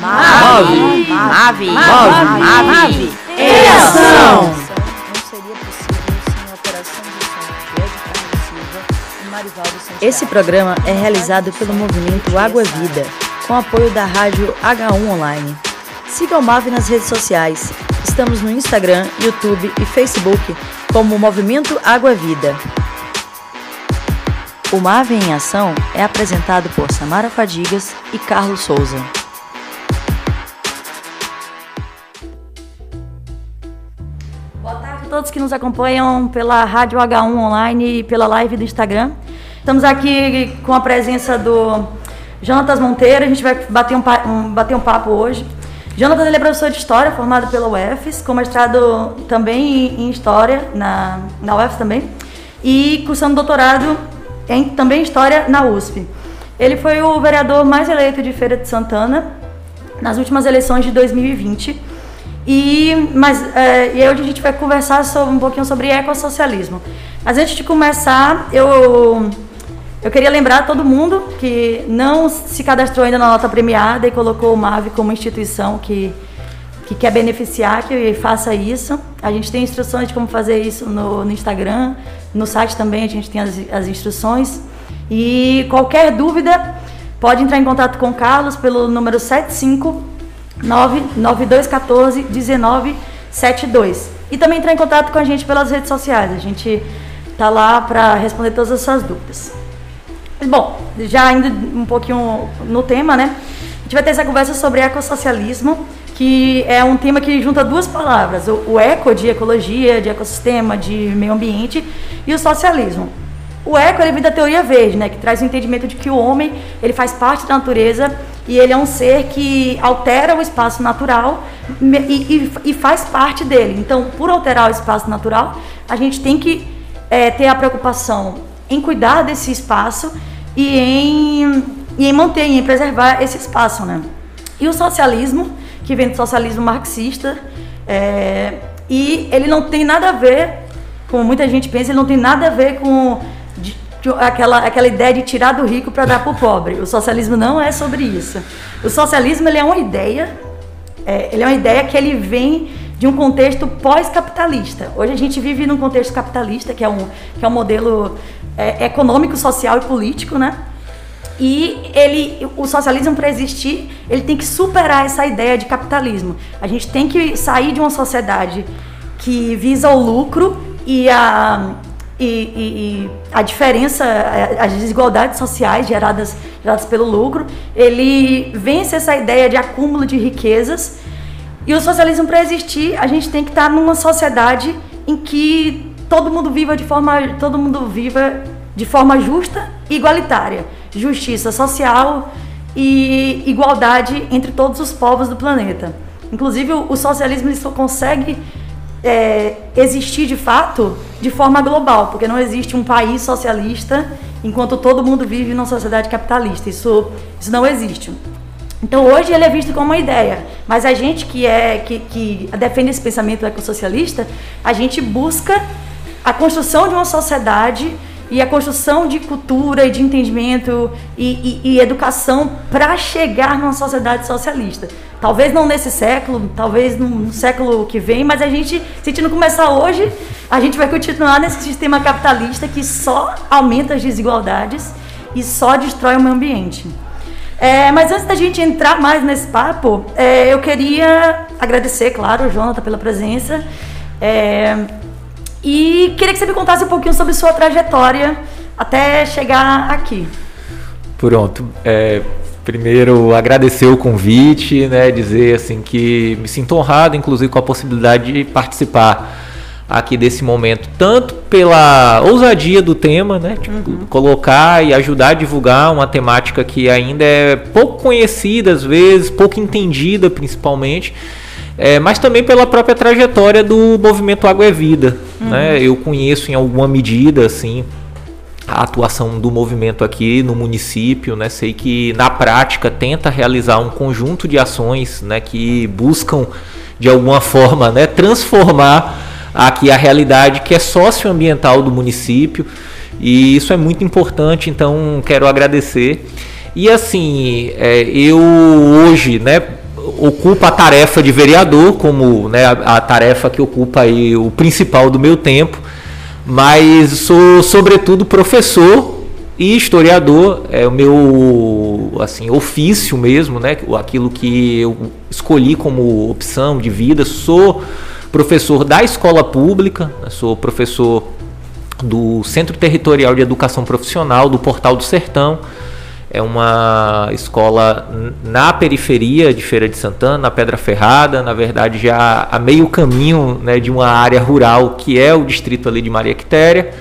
Mave, Mave, Mave, Mave, em ação! Esse programa é realizado pelo movimento Água Vida, com apoio da rádio H1 Online. Siga o Mave nas redes sociais. Estamos no Instagram, YouTube e Facebook como Movimento Água Vida. O Mave em Ação é apresentado por Samara Fadigas e Carlos Souza. Todos que nos acompanham pela Rádio H1 Online e pela live do Instagram. Estamos aqui com a presença do Jonatas Monteiro, a gente vai bater um, um, bater um papo hoje. Jonatas é professor de História, formado pela UFES, com mestrado também em História, na, na UFES também, e cursando doutorado em também História na USP. Ele foi o vereador mais eleito de Feira de Santana nas últimas eleições de 2020. E, mas, é, e hoje a gente vai conversar sobre, um pouquinho sobre ecossocialismo. Mas antes de começar, eu, eu queria lembrar todo mundo que não se cadastrou ainda na nota premiada e colocou o MAVE como instituição que, que quer beneficiar, que faça isso. A gente tem instruções de como fazer isso no, no Instagram, no site também a gente tem as, as instruções. E qualquer dúvida, pode entrar em contato com o Carlos pelo número 7599214 1972. E também entrar em contato com a gente pelas redes sociais. A gente tá lá para responder todas as suas dúvidas. Bom, já indo um pouquinho no tema, né? A gente vai ter essa conversa sobre ecossocialismo que é um tema que junta duas palavras, o, o eco de ecologia, de ecossistema, de meio ambiente e o socialismo. O eco ele vem da teoria verde, né, que traz o entendimento de que o homem ele faz parte da natureza e ele é um ser que altera o espaço natural e, e, e faz parte dele. Então, por alterar o espaço natural, a gente tem que é, ter a preocupação em cuidar desse espaço e em, e em manter, em preservar esse espaço, né? E o socialismo que vem do socialismo marxista. É, e ele não tem nada a ver, como muita gente pensa, ele não tem nada a ver com aquela, aquela ideia de tirar do rico para dar para o pobre. O socialismo não é sobre isso. O socialismo ele é uma ideia, é, ele é uma ideia que ele vem de um contexto pós-capitalista. Hoje a gente vive num contexto capitalista, que é um, que é um modelo é, econômico, social e político, né? E ele, o socialismo para existir, ele tem que superar essa ideia de capitalismo. A gente tem que sair de uma sociedade que visa o lucro e a, e, e, a diferença, as desigualdades sociais geradas, geradas pelo lucro. Ele vence essa ideia de acúmulo de riquezas. E o socialismo para existir, a gente tem que estar numa sociedade em que todo mundo viva de forma, todo mundo viva de forma justa e igualitária justiça social e igualdade entre todos os povos do planeta. Inclusive, o socialismo ele só consegue é, existir de fato de forma global, porque não existe um país socialista enquanto todo mundo vive numa sociedade capitalista. Isso, isso não existe. Então hoje ele é visto como uma ideia, mas a gente que é que, que defende esse pensamento ecossocialista, a gente busca a construção de uma sociedade e a construção de cultura e de entendimento e, e, e educação para chegar numa sociedade socialista. Talvez não nesse século, talvez no, século que vem, mas a gente, se a gente não começar hoje, a gente vai continuar nesse sistema capitalista que só aumenta as desigualdades e só destrói o meio ambiente. É, mas antes da gente entrar mais nesse papo, é, eu queria agradecer, claro, Jonathan pela presença. É, e queria que você me contasse um pouquinho sobre sua trajetória até chegar aqui. Pronto. É, primeiro, agradecer o convite, né, dizer assim que me sinto honrado, inclusive, com a possibilidade de participar aqui desse momento, tanto pela ousadia do tema, né, tipo, uhum. colocar e ajudar a divulgar uma temática que ainda é pouco conhecida às vezes, pouco entendida principalmente, é, mas também pela própria trajetória do movimento Água é Vida. Uhum. Né? Eu conheço em alguma medida assim a atuação do movimento aqui no município, né? Sei que na prática tenta realizar um conjunto de ações, né, que buscam de alguma forma, né, transformar aqui a realidade que é socioambiental do município. E isso é muito importante, então quero agradecer. E assim, é, eu hoje, né, ocupa a tarefa de vereador como né, a, a, tarefa que ocupa aí o principal do meu tempo, mas sou sobretudo professor e historiador, é o meu assim ofício mesmo, né, aquilo que eu escolhi como opção de vida. Sou professor da escola pública, sou professor do Centro Territorial de Educação Profissional do Portal do Sertão é uma escola na periferia de Feira de Santana, na Pedra Ferrada, na verdade já a meio caminho né, de uma área rural que é o distrito ali de Maria Quitéria.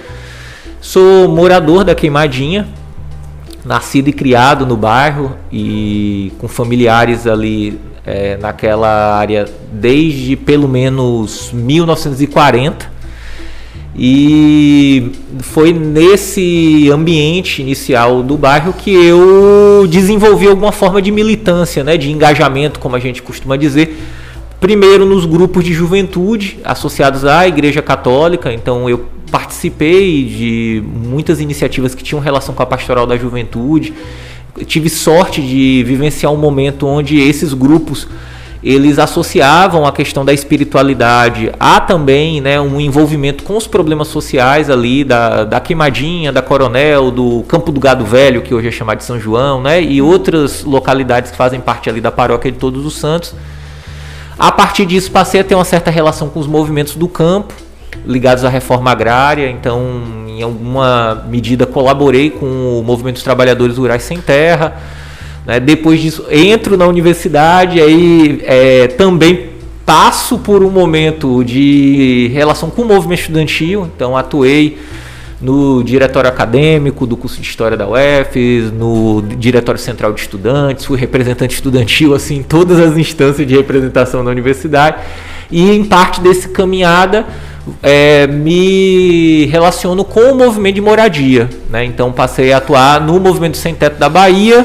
Sou morador da Queimadinha, nascido e criado no bairro e com familiares ali é, naquela área desde pelo menos 1940. E foi nesse ambiente inicial do bairro que eu desenvolvi alguma forma de militância, né, de engajamento, como a gente costuma dizer. Primeiro nos grupos de juventude associados à Igreja Católica, então eu participei de muitas iniciativas que tinham relação com a pastoral da juventude. tive sorte de vivenciar um momento onde esses grupos eles associavam a questão da espiritualidade a também né, um envolvimento com os problemas sociais ali da, da Queimadinha, da Coronel, do Campo do Gado Velho, que hoje é chamado de São João, né, e outras localidades que fazem parte ali da paróquia de Todos os Santos. A partir disso passei a ter uma certa relação com os movimentos do campo, ligados à reforma agrária, então em alguma medida colaborei com o movimento dos trabalhadores rurais sem terra, né? Depois disso, entro na universidade, aí é, também passo por um momento de relação com o movimento estudantil, então atuei no diretório acadêmico do curso de História da UF, no diretório central de estudantes, fui representante estudantil assim em todas as instâncias de representação da universidade e em parte desse caminhada é, me relaciono com o movimento de moradia, né? Então passei a atuar no movimento sem teto da Bahia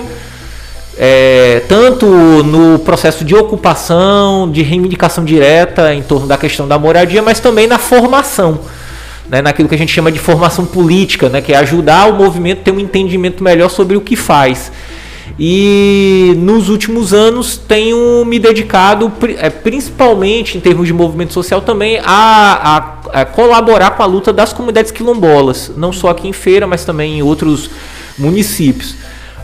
é, tanto no processo de ocupação, de reivindicação direta em torno da questão da moradia, mas também na formação, né, naquilo que a gente chama de formação política, né, que é ajudar o movimento a ter um entendimento melhor sobre o que faz. E nos últimos anos tenho me dedicado, é, principalmente em termos de movimento social, também a, a, a colaborar com a luta das comunidades quilombolas, não só aqui em Feira, mas também em outros municípios.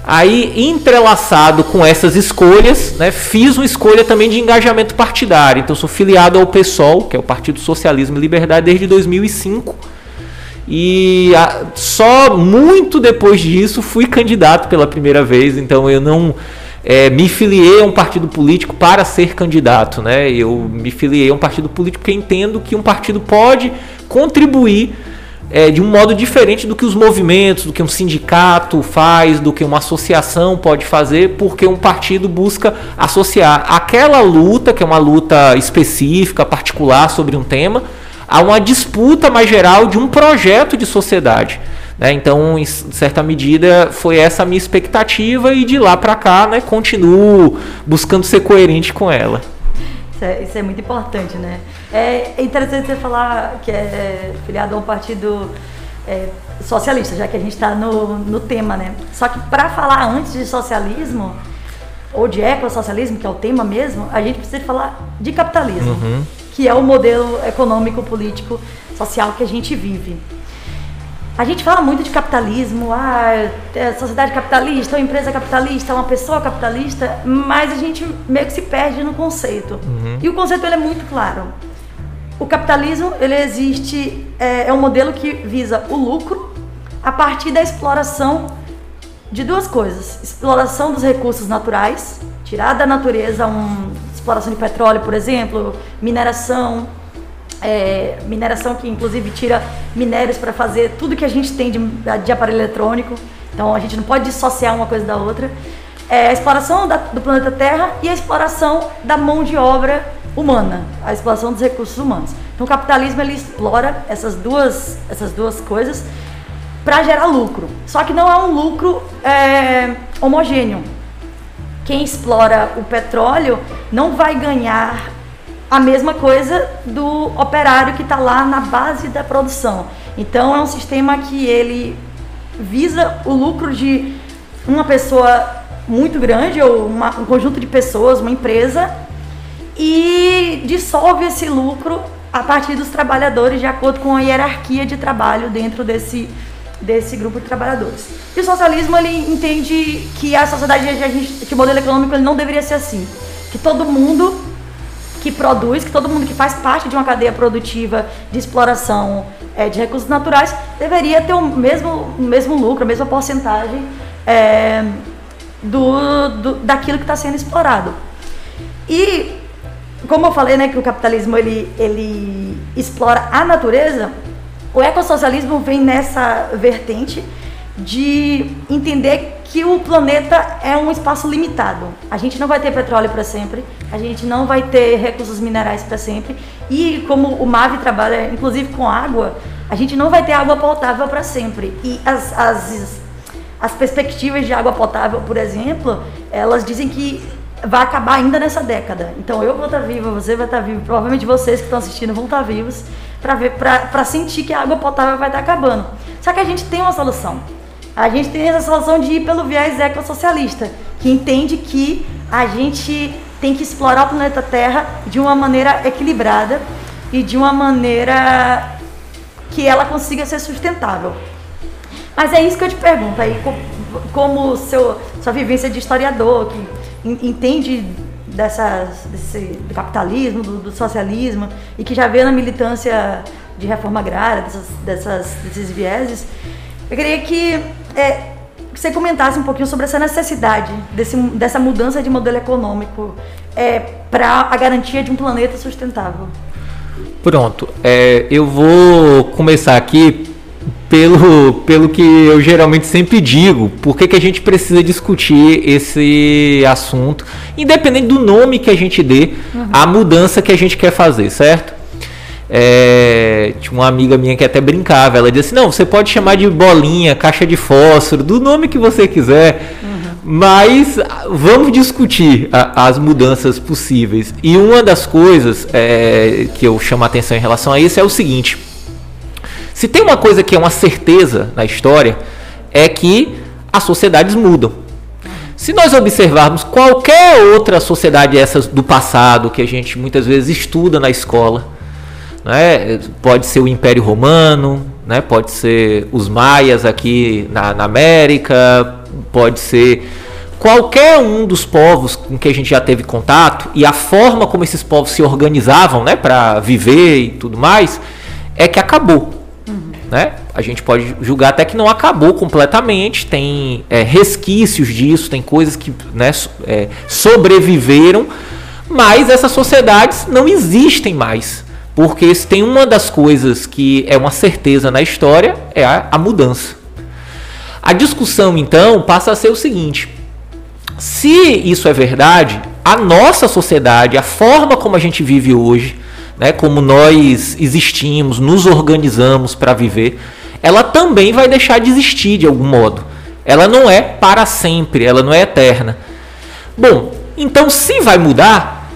Aí, entrelaçado com essas escolhas, né, fiz uma escolha também de engajamento partidário. Então, sou filiado ao PSOL, que é o Partido Socialismo e Liberdade, desde 2005. E a, só muito depois disso fui candidato pela primeira vez. Então, eu não é, me filiei a um partido político para ser candidato. Né? Eu me filiei a um partido político porque entendo que um partido pode contribuir é, de um modo diferente do que os movimentos, do que um sindicato faz, do que uma associação pode fazer, porque um partido busca associar aquela luta, que é uma luta específica, particular sobre um tema, a uma disputa mais geral de um projeto de sociedade. Né? Então, em certa medida, foi essa a minha expectativa e de lá para cá, né, continuo buscando ser coerente com ela. Isso é, isso é muito importante, né? É interessante você falar que é filiado a um partido é, socialista, já que a gente está no, no tema, né? Só que para falar antes de socialismo, ou de ecossocialismo, que é o tema mesmo, a gente precisa falar de capitalismo, uhum. que é o modelo econômico, político, social que a gente vive. A gente fala muito de capitalismo, ah, é sociedade capitalista, uma empresa capitalista, uma pessoa capitalista, mas a gente meio que se perde no conceito. Uhum. E o conceito ele é muito claro. O capitalismo ele existe, é, é um modelo que visa o lucro a partir da exploração de duas coisas: exploração dos recursos naturais, tirar da natureza uma exploração de petróleo, por exemplo, mineração, é, mineração que inclusive tira minérios para fazer tudo que a gente tem de, de, aparelho eletrônico. Então a gente não pode dissociar uma coisa da outra. É, a exploração da, do planeta Terra e a exploração da mão de obra humana, a exploração dos recursos humanos. Então o capitalismo ele explora essas duas, essas duas coisas para gerar lucro. Só que não é um lucro é, homogêneo. Quem explora o petróleo não vai ganhar a mesma coisa do operário que está lá na base da produção. Então é um sistema que ele visa o lucro de uma pessoa muito grande ou uma, um conjunto de pessoas, uma empresa, e dissolve esse lucro a partir dos trabalhadores de acordo com a hierarquia de trabalho dentro desse, desse grupo de trabalhadores. E o socialismo ele entende que a sociedade, que o modelo econômico ele não deveria ser assim, que todo mundo que produz, que todo mundo que faz parte de uma cadeia produtiva de exploração é, de recursos naturais deveria ter o mesmo, o mesmo lucro, a mesma porcentagem é, do, do, daquilo que está sendo explorado. E como eu falei, né, que o capitalismo ele, ele explora a natureza, o ecossocialismo vem nessa vertente de entender que o planeta é um espaço limitado. A gente não vai ter petróleo para sempre, a gente não vai ter recursos minerais para sempre. E como o MAVE trabalha inclusive com água, a gente não vai ter água potável para sempre. E as, as, as perspectivas de água potável, por exemplo, elas dizem que vai acabar ainda nessa década. Então eu vou estar viva, você vai estar vivo, provavelmente vocês que estão assistindo vão estar vivos para ver, para sentir que a água potável vai estar acabando. Só que a gente tem uma solução. A gente tem essa solução de ir pelo viés ecossocialista, que entende que a gente tem que explorar o planeta Terra de uma maneira equilibrada e de uma maneira que ela consiga ser sustentável. Mas é isso que eu te pergunto aí, como seu, sua vivência de historiador, que entende dessas, desse, do capitalismo, do, do, socialismo, e que já vê na militância de reforma agrária, dessas, dessas, desses vieses, eu queria que é, você comentasse um pouquinho sobre essa necessidade desse, dessa mudança de modelo econômico é, para a garantia de um planeta sustentável. Pronto, é, eu vou começar aqui pelo, pelo que eu geralmente sempre digo, por que, que a gente precisa discutir esse assunto, independente do nome que a gente dê, uhum. a mudança que a gente quer fazer, certo? É, tinha uma amiga minha que até brincava. Ela disse: Não, você pode chamar de bolinha, caixa de fósforo, do nome que você quiser, uhum. mas vamos discutir a, as mudanças possíveis. E uma das coisas é, que eu chamo a atenção em relação a isso é o seguinte: se tem uma coisa que é uma certeza na história, é que as sociedades mudam. Se nós observarmos qualquer outra sociedade essas do passado que a gente muitas vezes estuda na escola, né? Pode ser o Império Romano, né? pode ser os maias aqui na, na América, pode ser qualquer um dos povos com que a gente já teve contato e a forma como esses povos se organizavam né, para viver e tudo mais, é que acabou. Né? A gente pode julgar até que não acabou completamente, tem é, resquícios disso, tem coisas que né, é, sobreviveram, mas essas sociedades não existem mais. Porque se tem uma das coisas que é uma certeza na história, é a, a mudança. A discussão, então, passa a ser o seguinte: se isso é verdade, a nossa sociedade, a forma como a gente vive hoje, né, como nós existimos, nos organizamos para viver, ela também vai deixar de existir de algum modo. Ela não é para sempre, ela não é eterna. Bom, então se vai mudar,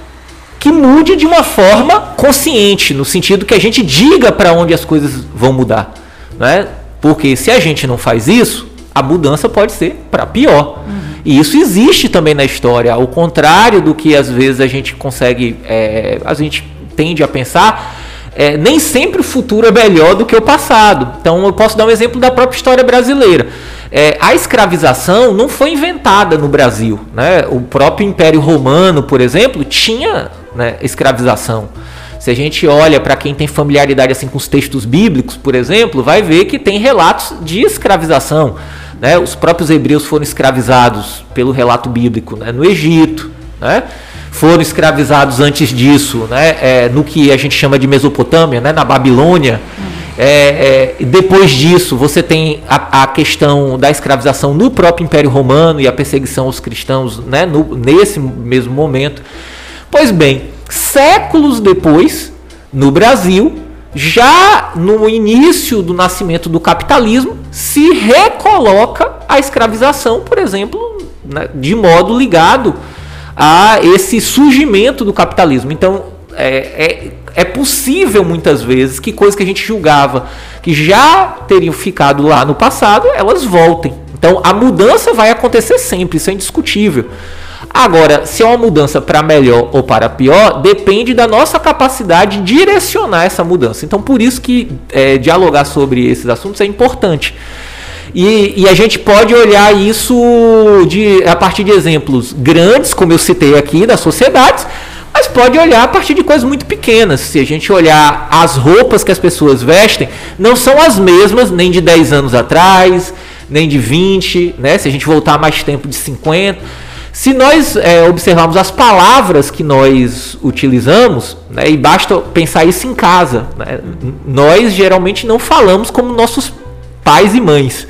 que mude de uma forma consciente, no sentido que a gente diga para onde as coisas vão mudar. Né? Porque se a gente não faz isso, a mudança pode ser para pior. Uhum. E isso existe também na história, ao contrário do que às vezes a gente consegue, é, a gente tende a pensar. É, nem sempre o futuro é melhor do que o passado. Então eu posso dar um exemplo da própria história brasileira. É, a escravização não foi inventada no Brasil. Né? O próprio Império Romano, por exemplo, tinha né, escravização. Se a gente olha para quem tem familiaridade assim com os textos bíblicos, por exemplo, vai ver que tem relatos de escravização. Né? Os próprios hebreus foram escravizados pelo relato bíblico né? no Egito, né? Foram escravizados antes disso, né? É, no que a gente chama de Mesopotâmia, né? na Babilônia. É, é, depois disso, você tem a, a, questão da escravização no próprio Império Romano e a perseguição aos cristãos né? no, nesse mesmo momento. Pois bem, séculos depois, no Brasil, já no início do nascimento do capitalismo, se recoloca a escravização, por exemplo, né, de modo ligado a esse surgimento do capitalismo. Então, é, é, é, possível muitas vezes que coisas que a gente julgava que já teriam ficado lá no passado, elas voltem. Então a mudança vai acontecer sempre, isso é indiscutível. Agora, se é uma mudança para melhor ou para pior, depende da nossa capacidade de direcionar essa mudança. Então, por isso que é, dialogar sobre esses assuntos é importante. E, e, a gente pode olhar isso de, a partir de exemplos grandes, como eu citei aqui, das sociedades, mas pode olhar a partir de coisas muito pequenas. Se a gente olhar as roupas que as pessoas vestem, não são as mesmas nem de 10 anos atrás, nem de 20, né? se a gente voltar mais tempo de 50 se nós é, observarmos as palavras que nós utilizamos, né, e basta pensar isso em casa, né, nós geralmente não falamos como nossos pais e mães.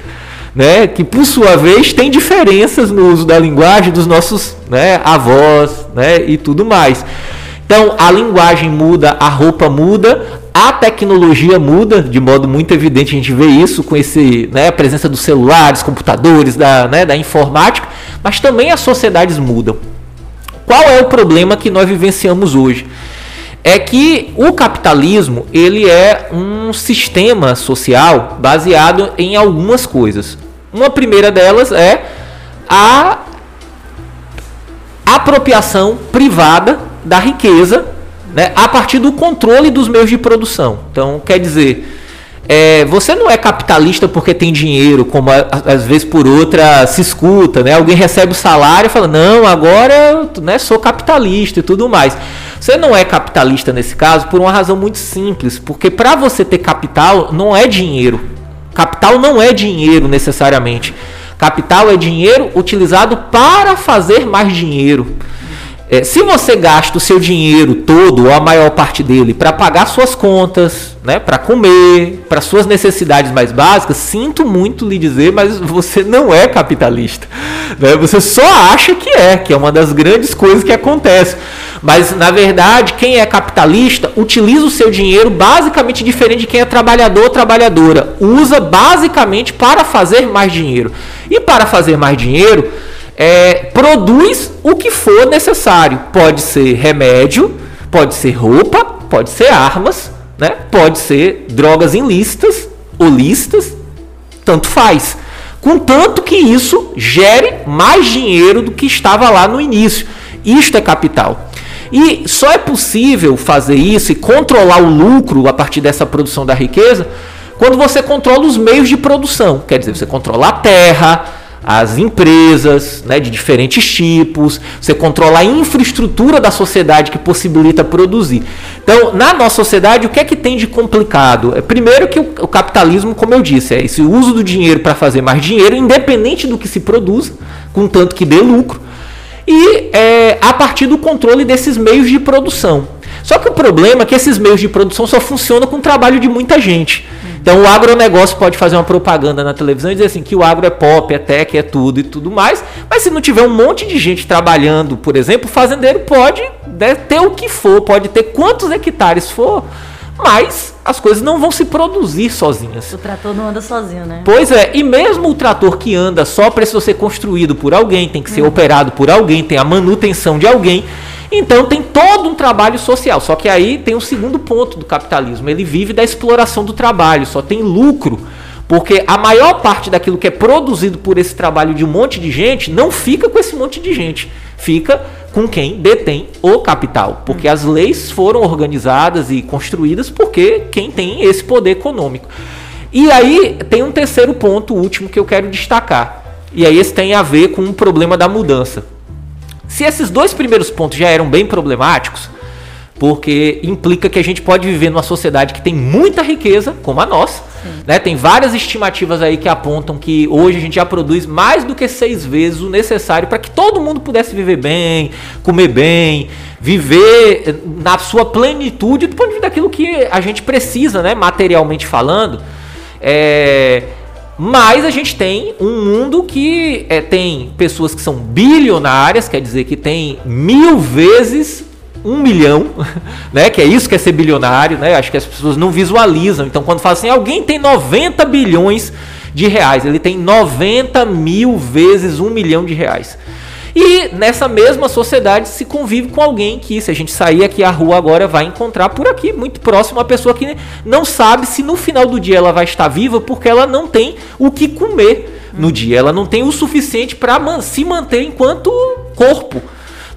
Né, que por sua vez tem diferenças no uso da linguagem dos nossos né, avós né, e tudo mais. Então a linguagem muda, a roupa muda, a tecnologia muda de modo muito evidente, a gente vê isso com esse, né, a presença dos celulares, computadores, da, né, da informática, mas também as sociedades mudam. Qual é o problema que nós vivenciamos hoje? É que o capitalismo ele é um sistema social baseado em algumas coisas. Uma primeira delas é a apropriação privada da riqueza né, a partir do controle dos meios de produção. Então, quer dizer, é, você não é capitalista porque tem dinheiro, como às vezes por outra se escuta, né? Alguém recebe o salário e fala, não, agora né, sou capitalista e tudo mais. Você não é capitalista nesse caso por uma razão muito simples, porque para você ter capital não é dinheiro. Capital não é dinheiro necessariamente. Capital é dinheiro utilizado para fazer mais dinheiro. É, se você gasta o seu dinheiro todo, ou a maior parte dele, para pagar suas contas, né, para comer, para suas necessidades mais básicas, sinto muito lhe dizer, mas você não é capitalista. Né? Você só acha que é, que é uma das grandes coisas que acontece. Mas, na verdade, quem é capitalista utiliza o seu dinheiro basicamente diferente de quem é trabalhador ou trabalhadora. Usa basicamente para fazer mais dinheiro. E para fazer mais dinheiro é, produz o que for necessário. Pode ser remédio, pode ser roupa, pode ser armas, né? pode ser drogas ilícitas ou listas, tanto faz. Contanto que isso gere mais dinheiro do que estava lá no início. Isto é capital. E só é possível fazer isso e controlar o lucro a partir dessa produção da riqueza quando você controla os meios de produção. Quer dizer, você controla a terra, as empresas né, de diferentes tipos, você controla a infraestrutura da sociedade que possibilita produzir. Então, na nossa sociedade, o que é que tem de complicado? É, primeiro que o, capitalismo, como eu disse, é esse uso do dinheiro para fazer mais dinheiro, independente do que se produza, contanto que dê lucro, e é, a partir do controle desses meios de produção. Só que o problema é que esses meios de produção só funcionam com o trabalho de muita gente. Então o agronegócio pode fazer uma propaganda na televisão e dizer assim que o agro é pop, é tech, é tudo e tudo mais, mas se não tiver um monte de gente trabalhando, por exemplo, o fazendeiro pode né, ter o que for, pode ter quantos hectares for, mas as coisas não vão se produzir sozinhas. O trator não anda sozinho, né? Pois é, e mesmo o trator que anda só precisa ser construído por alguém, tem que ser hum. operado por alguém, tem a manutenção de alguém. Então tem todo um trabalho social. Só que aí tem um segundo ponto do capitalismo. Ele vive da exploração do trabalho, só tem lucro. Porque a maior parte daquilo que é produzido por esse trabalho de um monte de gente não fica com esse monte de gente. Fica com quem detém o capital. Porque as leis foram organizadas e construídas porque quem tem esse poder econômico. E aí tem um terceiro ponto, último, que eu quero destacar. E aí esse tem a ver com o problema da mudança. Se esses dois primeiros pontos já eram bem problemáticos, porque implica que a gente pode viver numa sociedade que tem muita riqueza, como a nossa. Né? Tem várias estimativas aí que apontam que hoje a gente já produz mais do que seis vezes o necessário para que todo mundo pudesse viver bem, comer bem, viver na sua plenitude do ponto de vista daquilo que a gente precisa, né? materialmente falando. É mas a gente tem um mundo que é, tem pessoas que são bilionárias, quer dizer que tem mil vezes um milhão, né? Que é isso que é ser bilionário, né? Acho que as pessoas não visualizam. Então, quando fala assim, alguém tem 90 bilhões de reais, ele tem 90 mil vezes um milhão de reais. E nessa mesma sociedade se convive com alguém que, se a gente sair aqui à rua agora, vai encontrar por aqui, muito próximo, uma pessoa que não sabe se no final do dia ela vai estar viva porque ela não tem o que comer. no dia. Ela não tem o suficiente para se manter enquanto corpo.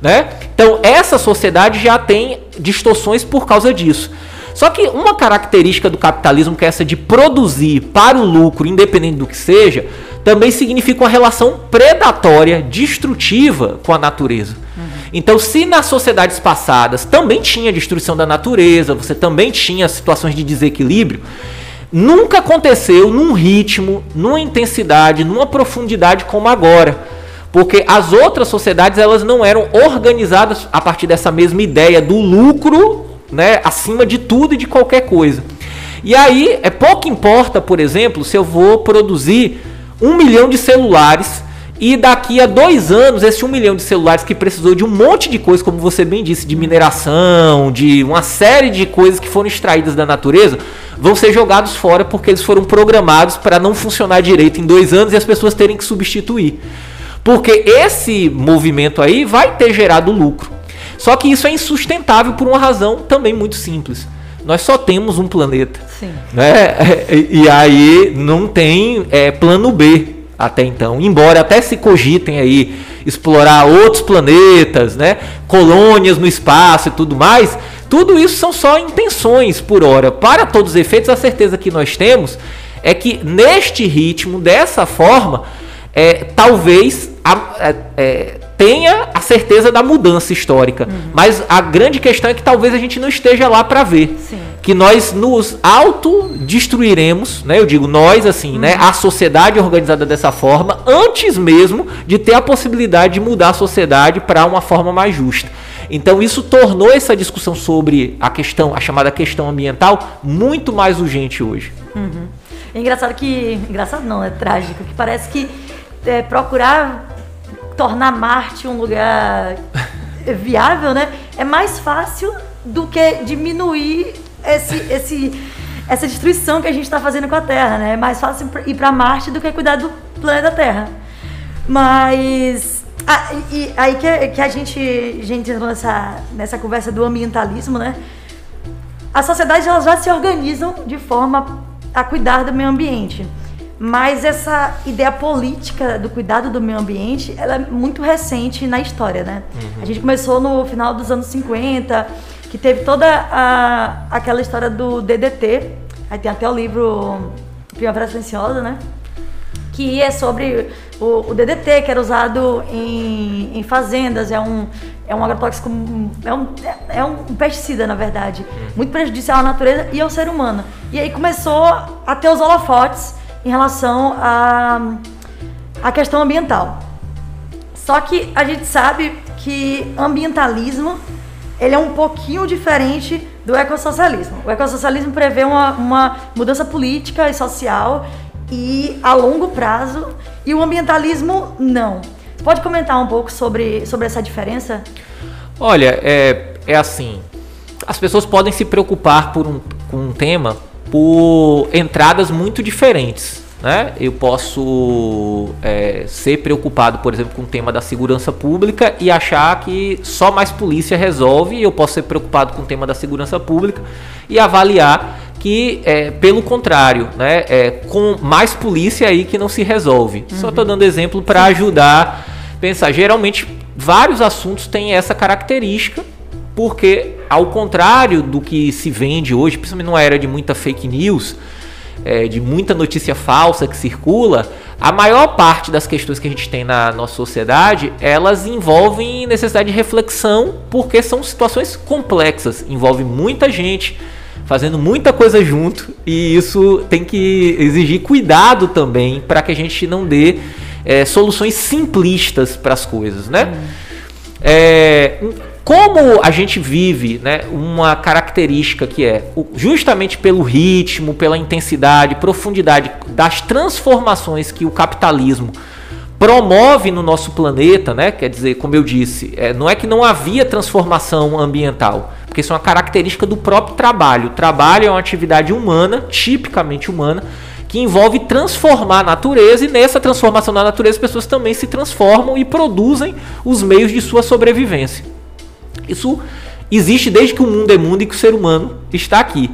Né? Então, essa sociedade já tem distorções por causa disso. Só que uma característica do capitalismo, que é essa de produzir para o lucro, independente do que seja, também significa uma relação predatória, destrutiva com a natureza. Uhum. Então, se nas sociedades passadas também tinha destruição da natureza, você também tinha situações de desequilíbrio, nunca aconteceu num ritmo, numa intensidade, numa profundidade como agora. Porque as outras sociedades elas não eram organizadas a partir dessa mesma ideia do lucro né, acima de tudo e de qualquer coisa. E aí, é pouco importa, por exemplo, se eu vou produzir um milhão de celulares e daqui a dois anos, esse um milhão de celulares que precisou de um monte de coisa, como você bem disse, de mineração, de uma série de coisas que foram extraídas da natureza, vão ser jogados fora porque eles foram programados para não funcionar direito em dois anos e as pessoas terem que substituir. Porque esse movimento aí vai ter gerado lucro. Só que isso é insustentável por uma razão também muito simples. Nós só temos um planeta. Sim. Né? E aí não tem é, plano B até então. Embora até se cogitem aí explorar outros planetas, né? colônias no espaço e tudo mais, tudo isso são só intenções por hora. Para todos os efeitos, a certeza que nós temos é que neste ritmo, dessa forma, é, talvez a, é, é tenha a certeza da mudança histórica. Uhum. Mas a grande questão é que talvez a gente não esteja lá para ver. Sim. Que nós nos autodestruiremos, né? Eu digo nós, assim, né? uhum. né? A sociedade organizada dessa forma, antes mesmo de ter a possibilidade de mudar a sociedade para uma forma mais justa. Então isso tornou essa discussão sobre a questão, a chamada questão ambiental, muito mais urgente hoje. Uhum. É engraçado que. Engraçado não, é trágico, que parece que é, procurar tornar Marte um lugar viável, né? É mais fácil do que diminuir esse, esse, essa destruição que a gente está fazendo com a Terra, né? É mais fácil ir para Marte do que cuidar do planeta Terra. Mas ah, e, aí que, que a gente, a gente entrou nessa, nessa conversa do ambientalismo, né? As sociedades elas já se organizam de forma a cuidar do meio ambiente. Mas essa ideia política do cuidado do meio ambiente, ela é muito recente na história, né? Uhum. A gente começou no final dos anos 50, que teve toda a, aquela história do DDT. Aí tem até o livro Primavera Silenciosa, né? Que é sobre o, o DDT, que era usado em, em, fazendas. É um, é um agrotóxico, é um, é um pesticida, na verdade. Uhum. Muito prejudicial à natureza e ao ser humano. E aí começou a ter os holofotes em relação à, à questão ambiental. Só que a gente sabe que ambientalismo ele é um pouquinho diferente do ecossocialismo. O ecossocialismo prevê uma, uma mudança política e social e a longo prazo, e o ambientalismo não. Pode comentar um pouco sobre, sobre essa diferença? Olha, é, é assim, as pessoas podem se preocupar por um, com um tema por entradas muito diferentes. Né? Eu posso é, ser preocupado, por exemplo, com o tema da segurança pública e achar que só mais polícia resolve, eu posso ser preocupado com o tema da segurança pública e avaliar que, é, pelo contrário, né, é com mais polícia aí que não se resolve. Uhum. Só estou dando exemplo para ajudar a pensar. Geralmente, vários assuntos têm essa característica, porque, ao contrário do que se vende hoje, principalmente numa era de muita fake news, é, de muita notícia falsa que circula, a maior parte das questões que a gente tem na nossa sociedade, elas envolvem necessidade de reflexão, porque são situações complexas, envolve muita gente fazendo muita coisa junto, e isso tem que exigir cuidado também para que a gente não dê é, soluções simplistas para as coisas, né? Hum. É, como a gente vive né, uma característica que é justamente pelo ritmo, pela intensidade, profundidade das transformações que o capitalismo promove no nosso planeta, né? Quer dizer, como eu disse, é, não é que não havia transformação ambiental, porque isso é uma característica do próprio trabalho. O trabalho é uma atividade humana, tipicamente humana, que envolve transformar a natureza e nessa transformação da natureza as pessoas também se transformam e produzem os meios de sua sobrevivência. Isso existe desde que o mundo é mundo e que o ser humano está aqui.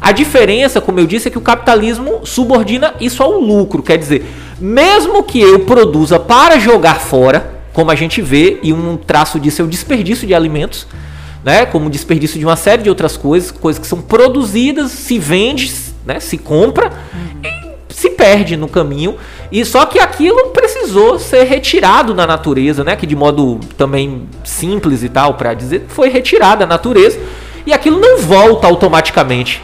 A diferença, como eu disse, é que o capitalismo subordina isso ao lucro. Quer dizer, mesmo que eu produza para jogar fora, como a gente vê, e um traço disso é o desperdício de alimentos, né? Como desperdício de uma série de outras coisas, coisas que são produzidas, se vende, né? Se compra e se perde no caminho. E só que aquilo precisou ser retirado da natureza, né? Que de modo também simples e tal para dizer, foi retirado da natureza e aquilo não volta automaticamente.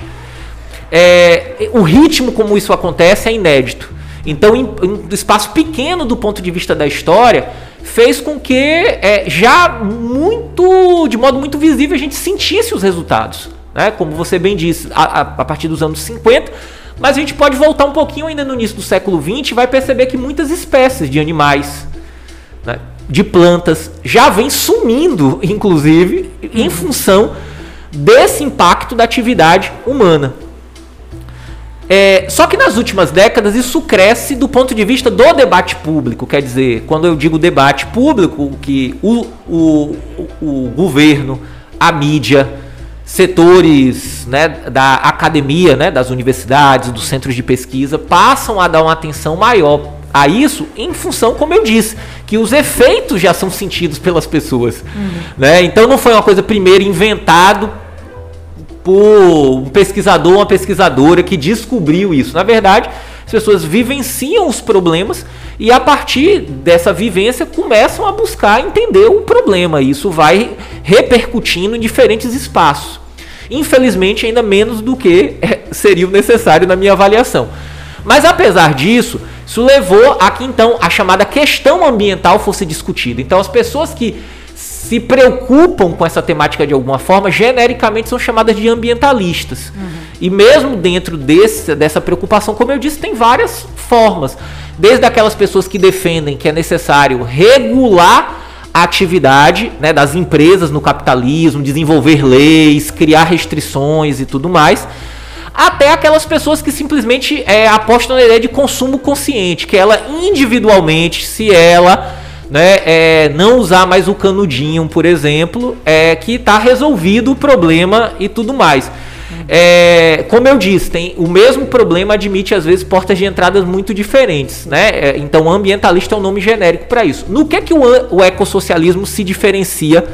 É, o ritmo como isso acontece é inédito. Então, em, um espaço pequeno do ponto de vista da história, fez com que é, já muito, de modo muito visível, a gente sentisse os resultados. Né? Como você bem disse, a, a, a partir dos anos 50, mas a gente pode voltar um pouquinho ainda no início do século XX e vai perceber que muitas espécies de animais, né, de plantas, já vêm sumindo, inclusive, em função desse impacto da atividade humana. É, só que nas últimas décadas isso cresce do ponto de vista do debate público. Quer dizer, quando eu digo debate público, que o, o, o governo, a mídia, setores né, da academia, né, das universidades, dos centros de pesquisa, passam a dar uma atenção maior a isso em função, como eu disse, que os efeitos já são sentidos pelas pessoas. Uhum. Né? Então não foi uma coisa primeiro inventado por um pesquisador, uma pesquisadora que descobriu isso. Na verdade, as pessoas vivenciam os problemas e a partir dessa vivência começam a buscar entender o problema. Isso vai repercutindo em diferentes espaços. Infelizmente, ainda menos do que é, seria o necessário na minha avaliação. Mas apesar disso, isso levou a que então a chamada questão ambiental fosse discutida. Então as pessoas que se preocupam com essa temática de alguma forma, genericamente são chamadas de ambientalistas. Uhum. E mesmo dentro desse, dessa preocupação, como eu disse, tem várias formas. Desde aquelas pessoas que defendem que é necessário regular a atividade né, das empresas no capitalismo, desenvolver leis, criar restrições e tudo mais, até aquelas pessoas que simplesmente é, apostam na ideia de consumo consciente, que ela individualmente, se ela né, é, não usar mais o canudinho, por exemplo, é que está resolvido o problema e tudo mais. É, como eu disse, tem o mesmo problema admite às vezes portas de entradas muito diferentes, né? É, então, ambientalista é um nome genérico para isso. No que é que o, o ecossocialismo se diferencia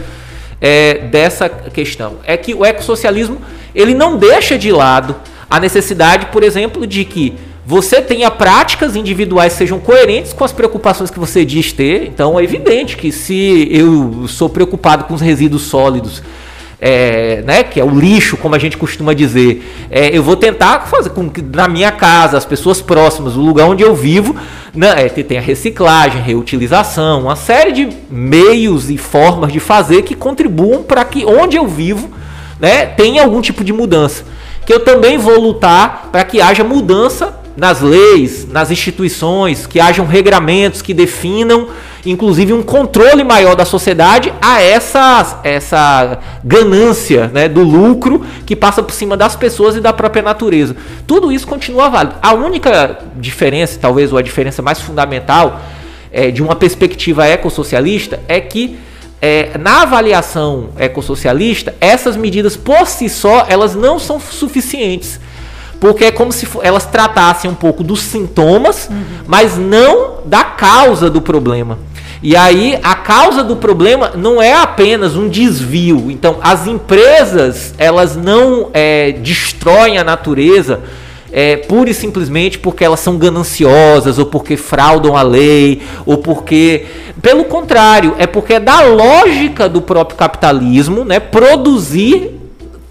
é, dessa questão? É que o ecossocialismo ele não deixa de lado a necessidade, por exemplo, de que você tenha práticas individuais que sejam coerentes com as preocupações que você diz ter. Então é evidente que se eu sou preocupado com os resíduos sólidos, é, né, que é o lixo, como a gente costuma dizer, é, eu vou tentar fazer com que na minha casa, as pessoas próximas, o lugar onde eu vivo, né, é, tenha reciclagem, reutilização, uma série de meios e formas de fazer que contribuam para que onde eu vivo né, tenha algum tipo de mudança. Que eu também vou lutar para que haja mudança nas leis, nas instituições, que hajam regramentos que definam, inclusive, um controle maior da sociedade a essa, essa ganância né, do lucro que passa por cima das pessoas e da própria natureza. Tudo isso continua válido. A única diferença, talvez, ou a diferença mais fundamental é, de uma perspectiva ecossocialista é que é, na avaliação ecossocialista, essas medidas por si só elas não são suficientes porque é como se elas tratassem um pouco dos sintomas, uhum. mas não da causa do problema. E aí a causa do problema não é apenas um desvio. Então as empresas elas não é, destroem a natureza é, pura e simplesmente porque elas são gananciosas ou porque fraudam a lei ou porque pelo contrário é porque é da lógica do próprio capitalismo, né, produzir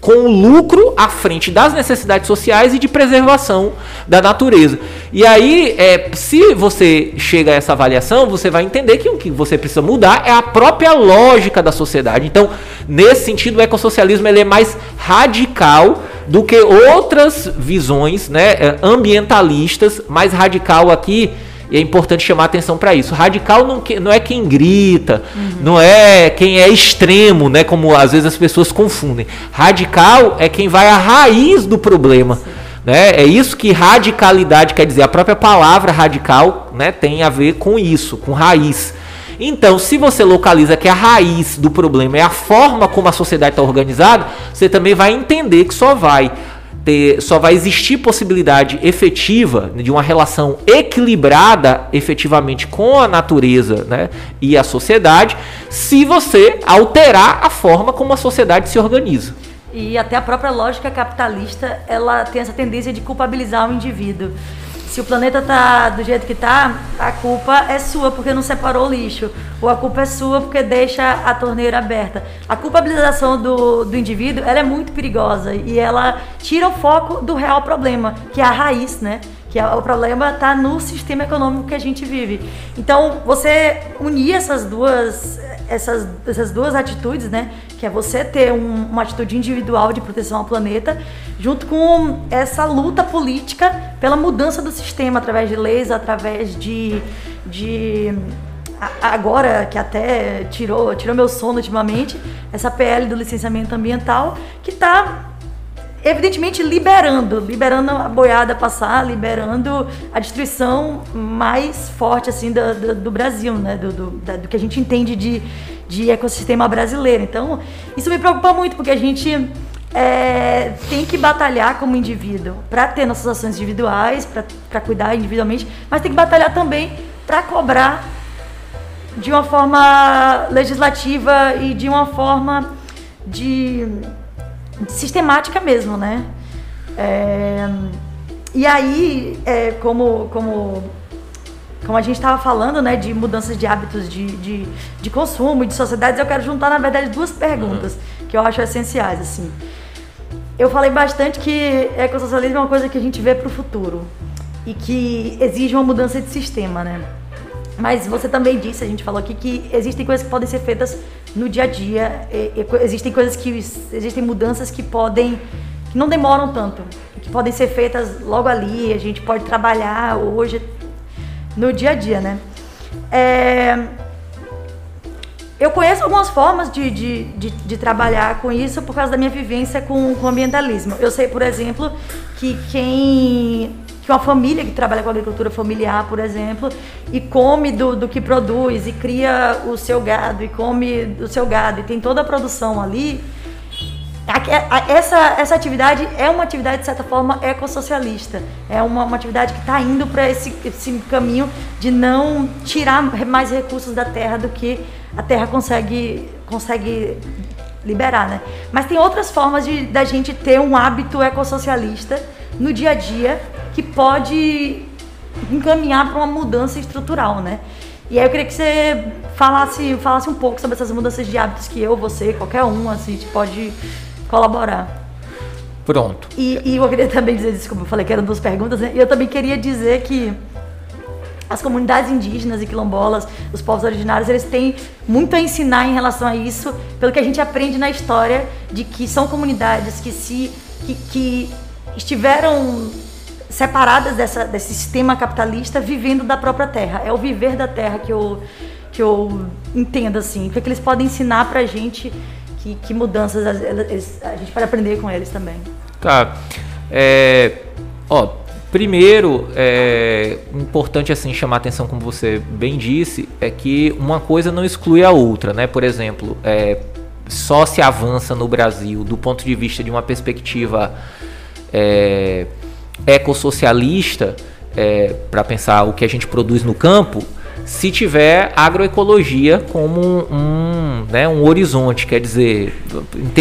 com o lucro à frente das necessidades sociais e de preservação da natureza. E aí, é, se você chega a essa avaliação, você vai entender que o que você precisa mudar é a própria lógica da sociedade. Então, nesse sentido, o ecossocialismo ele é mais radical do que outras visões né, é, ambientalistas. Mais radical aqui e é importante chamar atenção para isso. Radical não, não é quem grita, uhum. não é quem é extremo, né? Como às vezes as pessoas confundem. Radical é quem vai à raiz do problema. Né? É isso que radicalidade quer dizer. A própria palavra radical né, tem a ver com isso, com raiz. Então, se você localiza que a raiz do problema é a forma como a sociedade está organizada, você também vai entender que só vai ter, só vai existir possibilidade efetiva de uma relação equilibrada efetivamente com a natureza né, e a sociedade se você alterar a forma como a sociedade se organiza. E até a própria lógica capitalista, ela tem essa tendência de culpabilizar o indivíduo. Se o planeta tá do jeito que tá, a culpa é sua porque não separou o lixo. Ou a culpa é sua porque deixa a torneira aberta. A culpabilização do, do indivíduo, ela é muito perigosa e ela tira o foco do real problema, que é a raiz, né? Que é o problema está no sistema econômico que a gente vive. Então, você unir essas duas, essas, essas duas atitudes, né, que é você ter um, uma atitude individual de proteção ao planeta, junto com essa luta política pela mudança do sistema através de leis, através de, de agora que até tirou, tirou meu sono ultimamente, essa PL do licenciamento ambiental, que está evidentemente liberando, liberando a boiada passar, liberando a destruição mais forte assim do, do, do Brasil, né? Do, do, do, que a gente entende de, de ecossistema brasileiro. Então, isso me preocupa muito, porque a gente é, tem que batalhar como indivíduo para ter nossas ações individuais, para cuidar individualmente, mas tem que batalhar também para cobrar de uma forma legislativa e de uma forma de sistemática mesmo, né? É, e aí, é, como, como, como a gente estava falando, né, de mudanças de hábitos de, de, de consumo e de sociedades, eu quero juntar, na verdade, duas perguntas uhum. que eu acho essenciais, assim. Eu falei bastante que ecossocialismo é uma coisa que a gente vê para o futuro e que exige uma mudança de sistema, né? Mas você também disse, a gente falou aqui, que existem coisas que podem ser feitas no dia a dia. E, e, existem coisas que. Existem mudanças que podem. que não demoram tanto. Que podem ser feitas logo ali. A gente pode trabalhar hoje no dia a dia, né? É, eu conheço algumas formas de, de, de, de, trabalhar com isso por causa da minha vivência com, com ambientalismo. Eu sei, por exemplo, que quem que uma família que trabalha com agricultura familiar, por exemplo, e come do, do que produz e cria o seu gado e come do seu gado e tem toda a produção ali, essa, essa atividade é uma atividade, de certa forma, ecossocialista. É uma, uma atividade que está indo para esse, esse caminho de não tirar mais recursos da terra do que a terra consegue, consegue liberar, né? Mas tem outras formas de da gente ter um hábito ecossocialista no dia a dia que pode encaminhar para uma mudança estrutural, né? E aí eu queria que você falasse, falasse um pouco sobre essas mudanças de hábitos que eu, você, qualquer um, assim, pode colaborar. Pronto. E, e eu queria também dizer, desculpa, eu falei que eram duas perguntas, né? E eu também queria dizer que as comunidades indígenas e quilombolas, os povos originários, eles têm muito a ensinar em relação a isso, pelo que a gente aprende na história de que são comunidades que se que, que estiveram separadas dessa, desse sistema capitalista, vivendo da própria terra. É o viver da terra que eu, que eu entendo assim. O que, é que eles podem ensinar pra gente, que, que mudanças eles, a gente pode aprender com eles também. Tá. É, ó, primeiro, é importante assim chamar atenção, como você bem disse, é que uma coisa não exclui a outra, né? Por exemplo, é, só se avança no Brasil do ponto de vista de uma perspectiva é, ecossocialista, é, para pensar o que a gente produz no campo, se tiver agroecologia como um, um, né, um horizonte, quer dizer,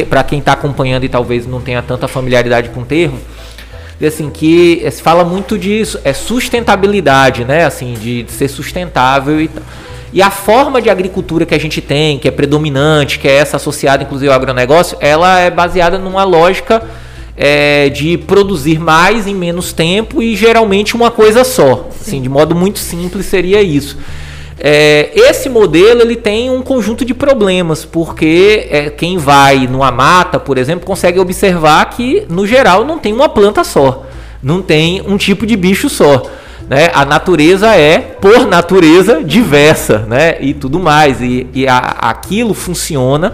para quem está acompanhando e talvez não tenha tanta familiaridade com o termo, assim que se fala muito disso, é sustentabilidade, né, assim, de, de ser sustentável e e a forma de agricultura que a gente tem, que é predominante, que é essa associada inclusive ao agronegócio, ela é baseada numa lógica é, de produzir mais em menos tempo e geralmente uma coisa só. Assim, de modo muito simples seria isso. É, esse modelo ele tem um conjunto de problemas, porque é, quem vai numa mata, por exemplo, consegue observar que, no geral, não tem uma planta só, não tem um tipo de bicho só. Né? A natureza é, por natureza, diversa né? e tudo mais. E, e a, aquilo funciona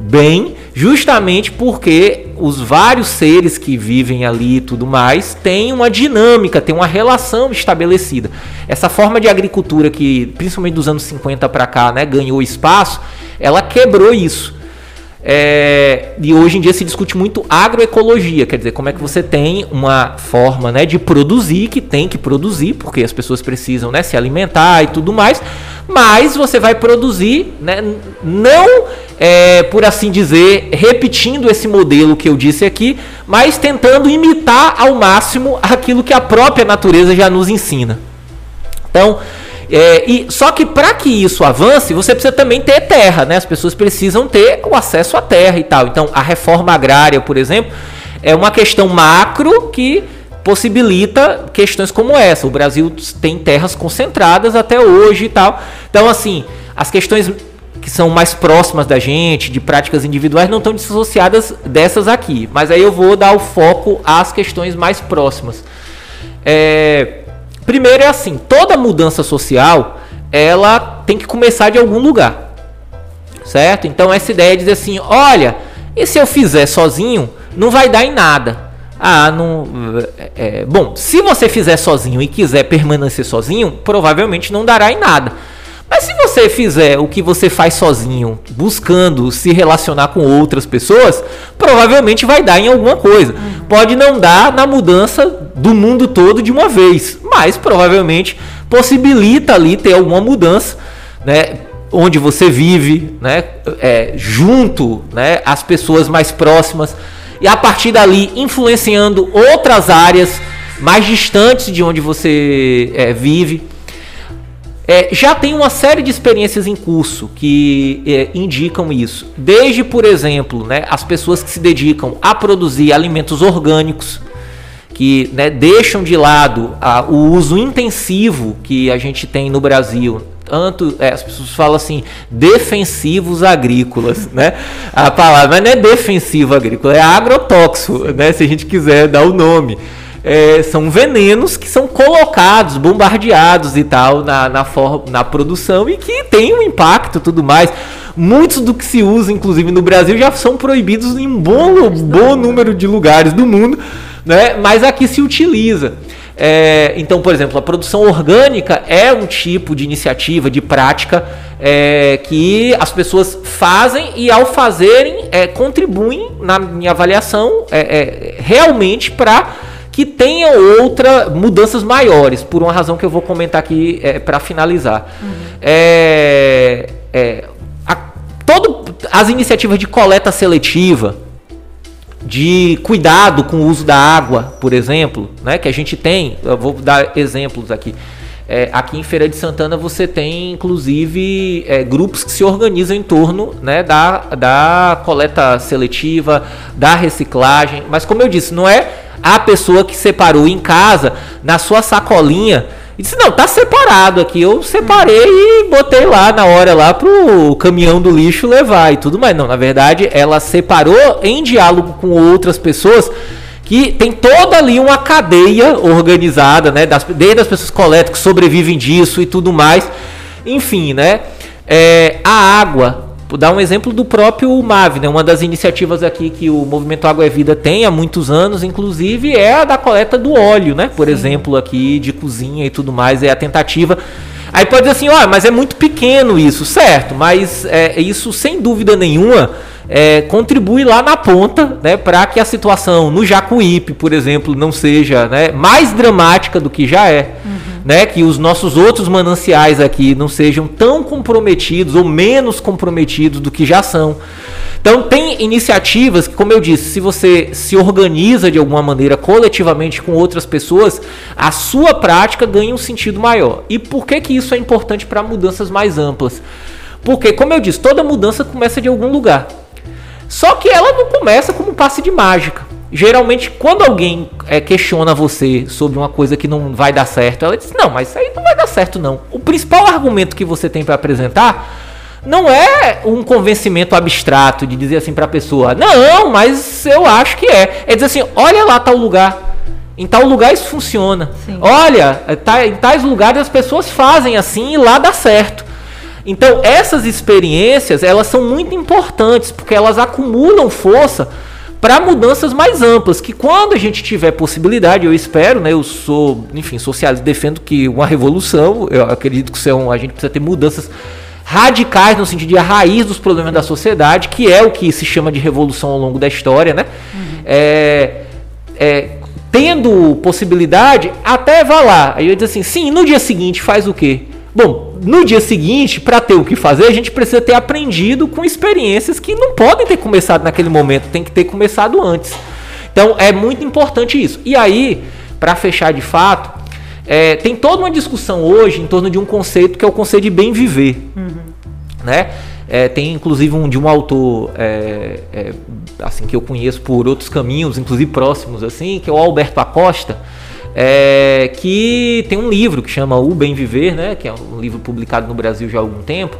bem, justamente porque os vários seres que vivem ali e tudo mais têm uma dinâmica, têm uma relação estabelecida. Essa forma de agricultura que, principalmente dos anos 50 para cá, né, ganhou espaço, ela quebrou isso. É, e hoje em dia se discute muito agroecologia, quer dizer, como é que você tem uma forma né, de produzir, que tem que produzir, porque as pessoas precisam né, se alimentar e tudo mais, mas você vai produzir, né, não é, por assim dizer, repetindo esse modelo que eu disse aqui, mas tentando imitar ao máximo aquilo que a própria natureza já nos ensina. Então, é, e só que para que isso avance, você precisa também ter terra, né? As pessoas precisam ter o acesso à terra e tal. Então, a reforma agrária, por exemplo, é uma questão macro que possibilita questões como essa. O Brasil tem terras concentradas até hoje e tal. Então, assim, as questões que são mais próximas da gente, de práticas individuais, não estão dissociadas dessas aqui. Mas aí eu vou dar o foco às questões mais próximas. É, Primeiro é assim, toda mudança social, ela tem que começar de algum lugar. Certo? Então essa ideia é dizer assim, olha, e se eu fizer sozinho, não vai dar em nada. Ah, não. É, é, bom, se você fizer sozinho e quiser permanecer sozinho, provavelmente não dará em nada. Mas se você fizer o que você faz sozinho, buscando se relacionar com outras pessoas, provavelmente vai dar em alguma coisa. Uhum. Pode não dar na mudança do mundo todo de uma vez, mas provavelmente possibilita ali ter alguma mudança, né? Onde você vive, né? É, junto, né? As pessoas mais próximas e a partir dali influenciando outras áreas mais distantes de onde você é, vive. É, já tem uma série de experiências em curso que é, indicam isso. Desde, por exemplo, né, as pessoas que se dedicam a produzir alimentos orgânicos, que né, deixam de lado a, o uso intensivo que a gente tem no Brasil. Tanto é, as pessoas falam assim, defensivos agrícolas, né? A palavra não é defensivo agrícola, é agrotóxico, né? Se a gente quiser dar o nome é, são venenos que são colocados, bombardeados e tal na, na, na produção e que tem um impacto tudo mais. Muitos do que se usa, inclusive no Brasil, já são proibidos em um bom, bom número de lugares do mundo, né? mas aqui se utiliza. É, então, por exemplo, a produção orgânica é um tipo de iniciativa, de prática é, que as pessoas fazem e, ao fazerem, é, contribuem, na minha avaliação, é, é, realmente para que tenha outra mudanças maiores, por uma razão que eu vou comentar aqui é, para finalizar. Uhum. É, é, a, todo, as iniciativas de coleta seletiva, de cuidado com o uso da água, por exemplo, né, que a gente tem, eu vou dar exemplos aqui. É, aqui em Feira de Santana você tem inclusive é, grupos que se organizam em torno né, da, da coleta seletiva, da reciclagem, mas como eu disse, não é a pessoa que separou em casa, na sua sacolinha, e disse: Não, tá separado aqui. Eu separei e botei lá na hora lá pro caminhão do lixo levar e tudo mais. Não, na verdade, ela separou em diálogo com outras pessoas que tem toda ali uma cadeia organizada, né? Das, desde as pessoas coletam que sobrevivem disso e tudo mais. Enfim, né? É, a água Vou dar um exemplo do próprio MAV, né? uma das iniciativas aqui que o Movimento Água é Vida tem há muitos anos, inclusive, é a da coleta do óleo, né? Por Sim. exemplo, aqui de cozinha e tudo mais, é a tentativa. Aí pode dizer assim, ó, mas é muito pequeno isso, certo? Mas é, isso, sem dúvida nenhuma, é, contribui lá na ponta, né, para que a situação no Jacuípe, por exemplo, não seja né, mais dramática do que já é. Uhum né, que os nossos outros mananciais aqui não sejam tão comprometidos ou menos comprometidos do que já são. Então tem iniciativas que, como eu disse, se você se organiza de alguma maneira coletivamente com outras pessoas, a sua prática ganha um sentido maior. E por que que isso é importante para mudanças mais amplas? Porque, como eu disse, toda mudança começa de algum lugar. Só que ela não começa como passe de mágica geralmente quando alguém é, questiona você sobre uma coisa que não vai dar certo, ela diz: Não, mas isso aí não vai dar certo, não. O principal argumento que você tem para apresentar não é um convencimento abstrato de dizer assim para a pessoa: Não, mas eu acho que é. É dizer assim: Olha lá tal lugar. Em tal lugar isso funciona. Sim. Olha, tá, em tais lugares as pessoas fazem assim e lá dá certo. Então essas experiências elas são muito importantes porque elas acumulam força para mudanças mais amplas, que quando a gente tiver possibilidade, eu espero, né, eu sou, enfim, socialista, defendo que uma revolução, eu acredito que são, a gente precisa ter mudanças radicais no sentido de a raiz dos problemas da sociedade, que é o que se chama de revolução ao longo da história, né? Uhum. É, é, tendo possibilidade, até vá lá. Aí eu diz assim, sim, no dia seguinte faz o quê? Bom, no dia seguinte, para ter o que fazer, a gente precisa ter aprendido com experiências que não podem ter começado naquele momento, tem que ter começado antes. Então é muito importante isso. E aí, para fechar de fato, é, tem toda uma discussão hoje em torno de um conceito que é o conceito de bem viver, uhum. né? É, tem inclusive um de um autor é, é, assim que eu conheço por outros caminhos, inclusive próximos assim, que é o Alberto Acosta, é, que tem um livro que chama O Bem Viver, né, que é um livro publicado no Brasil já há algum tempo,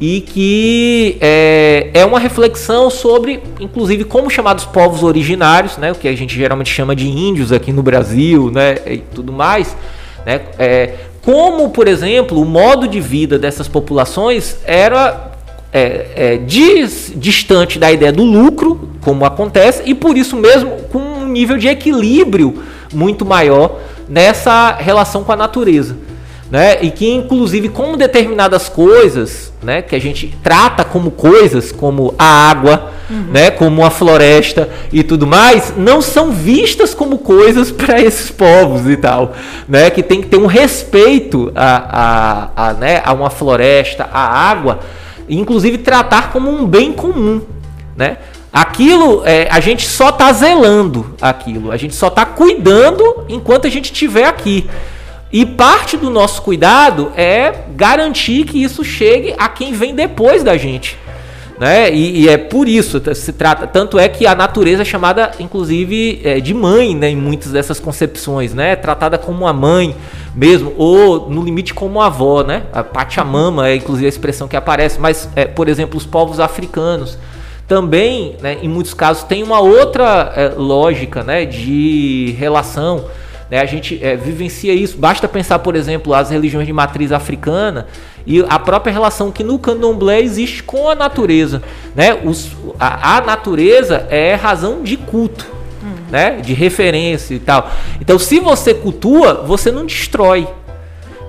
e que é, é uma reflexão sobre, inclusive, como chamados povos originários, né, o que a gente geralmente chama de índios aqui no Brasil, né, e tudo mais, né, é, como, por exemplo, o modo de vida dessas populações era é, é, dis, distante da ideia do lucro, como acontece, e por isso mesmo com um nível de equilíbrio muito maior nessa relação com a natureza. Né? E que, inclusive, como determinadas coisas, né, que a gente trata como coisas, como a água, uhum. né, como a floresta e tudo mais, não são vistas como coisas para esses povos e tal, né? Que tem que ter um respeito a, a, a, né, a uma floresta, a água, inclusive tratar como um bem comum, né? Aquilo, é, a gente só está zelando aquilo, a gente só está cuidando enquanto a gente estiver aqui. E parte do nosso cuidado é garantir que isso chegue a quem vem depois da gente. Né? E, e, é por isso se trata. Tanto é que a natureza é chamada, inclusive, é, de mãe, né? Em muitas dessas concepções, né? Tratada como uma mãe mesmo, ou no limite como uma avó, né? A Pachamama é inclusive a expressão que aparece. Mas, é, por exemplo, os povos africanos também, né, em muitos casos, tem uma outra é, lógica, né? De relação. Né? A gente é, vivencia isso. Basta pensar, por exemplo, as religiões de matriz africana e a própria relação que no candomblé existe com a natureza. Né? Os, a, a natureza é razão de culto, uhum. né? de referência e tal. Então, se você cultua, você não destrói.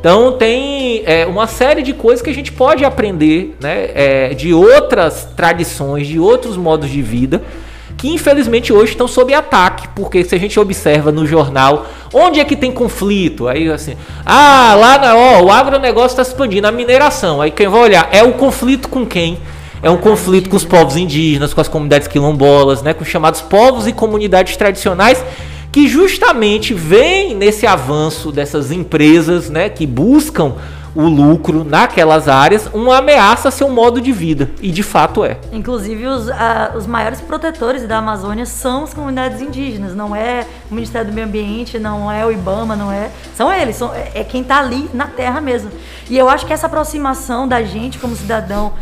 Então tem é, uma série de coisas que a gente pode aprender né, é, de outras tradições, de outros modos de vida, que infelizmente hoje estão sob ataque, porque se a gente observa no jornal, onde é que tem conflito? Aí assim, ah, lá na, ó, o agronegócio está expandindo, a mineração. Aí quem vai olhar é o conflito com quem? É um conflito com os povos indígenas, com as comunidades quilombolas, né, com os chamados povos e comunidades tradicionais que justamente vem nesse avanço dessas empresas, né, que buscam o lucro naquelas áreas uma ameaça a seu modo de vida. E de fato é. Inclusive, os, a, os maiores protetores da Amazônia são as comunidades indígenas, não é o Ministério do Meio Ambiente, não é o IBAMA, não é. São eles, são, é, é quem está ali na terra mesmo. E eu acho que essa aproximação da gente como cidadão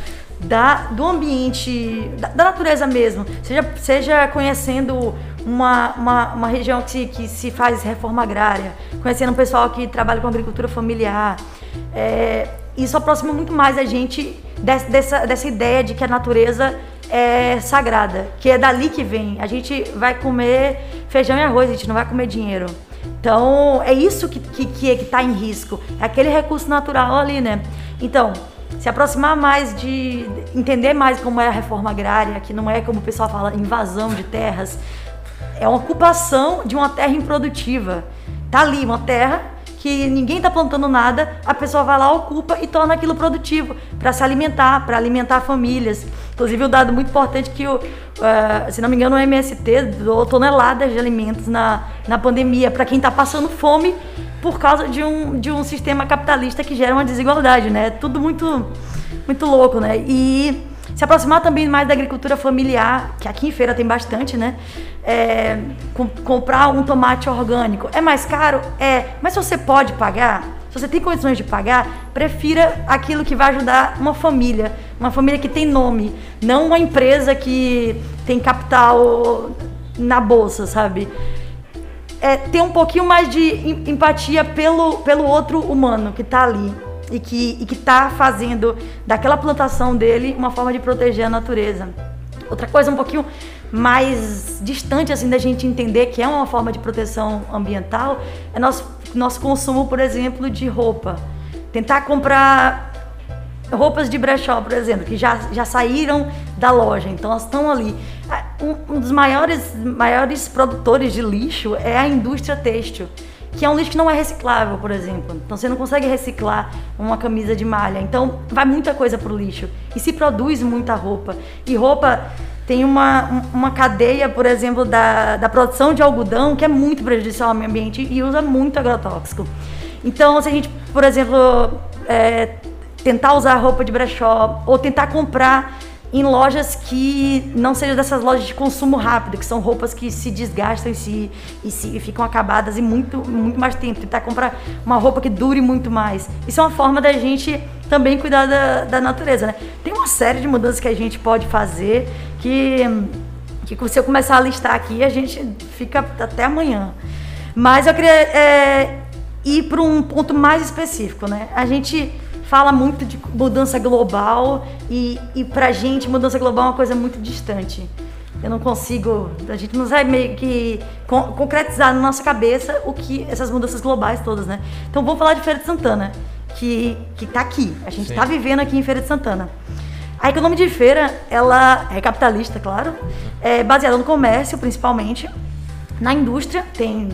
da, do ambiente, da, da, natureza mesmo, seja, seja conhecendo uma, uma, uma região que que se faz reforma agrária, conhecendo um pessoal que trabalha com agricultura familiar, é, isso aproxima muito mais a gente dessa, dessa, ideia de que a natureza é sagrada, que é dali que vem. A gente vai comer feijão e arroz, a gente não vai comer dinheiro. Então, é isso que que, que, é, que tá em risco. É aquele recurso natural ali, né? Então, se aproximar mais de entender mais como é a reforma agrária, que não é como o pessoal fala, invasão de terras, é uma ocupação de uma terra improdutiva. Tá ali uma terra que ninguém está plantando nada, a pessoa vai lá, ocupa e torna aquilo produtivo para se alimentar, para alimentar famílias. Inclusive, um dado muito importante que, o, uh, se não me engano, o MST doou toneladas de alimentos na, na pandemia para quem está passando fome por causa de um, de um sistema capitalista que gera uma desigualdade, né? Tudo muito, muito louco, né? E se aproximar também mais da agricultura familiar, que aqui em feira tem bastante, né? É, com, comprar um tomate orgânico. É mais caro? É. Mas se você pode pagar, se você tem condições de pagar, prefira aquilo que vai ajudar uma família. Uma família que tem nome. Não uma empresa que tem capital na bolsa, sabe? É, ter um pouquinho mais de empatia pelo, pelo outro humano que está ali e que está fazendo daquela plantação dele uma forma de proteger a natureza. Outra coisa um pouquinho mais distante assim da gente entender que é uma forma de proteção ambiental é nosso nosso consumo, por exemplo, de roupa. Tentar comprar roupas de brechó, por exemplo, que já, já saíram da loja, então elas estão ali. Um, um dos maiores, maiores produtores de lixo é a indústria têxtil que é um lixo que não é reciclável, por exemplo. Então você não consegue reciclar uma camisa de malha. Então vai muita coisa pro lixo. E se produz muita roupa. E roupa tem uma, uma cadeia, por exemplo, da, da produção de algodão que é muito prejudicial ao meio ambiente e usa muito agrotóxico. Então, se a gente, por exemplo, é, tentar usar roupa de brechó ou tentar comprar em lojas que não sejam dessas lojas de consumo rápido, que são roupas que se desgastam e, se, e, se, e ficam acabadas em muito, muito mais tempo. Tentar comprar uma roupa que dure muito mais. Isso é uma forma da gente também cuidar da, da natureza, né? Tem uma série de mudanças que a gente pode fazer que, que se eu começar a listar aqui, a gente fica até amanhã. Mas eu queria é, ir para um ponto mais específico, né? A gente fala muito de mudança global e, e pra gente mudança global é uma coisa muito distante. Eu não consigo, a gente não vai meio que con concretizar na nossa cabeça o que essas mudanças globais todas, né? Então vamos falar de Feira de Santana, que que tá aqui. A gente está vivendo aqui em Feira de Santana. A economia de feira, ela é capitalista, claro, é baseada no comércio, principalmente. Na indústria, tem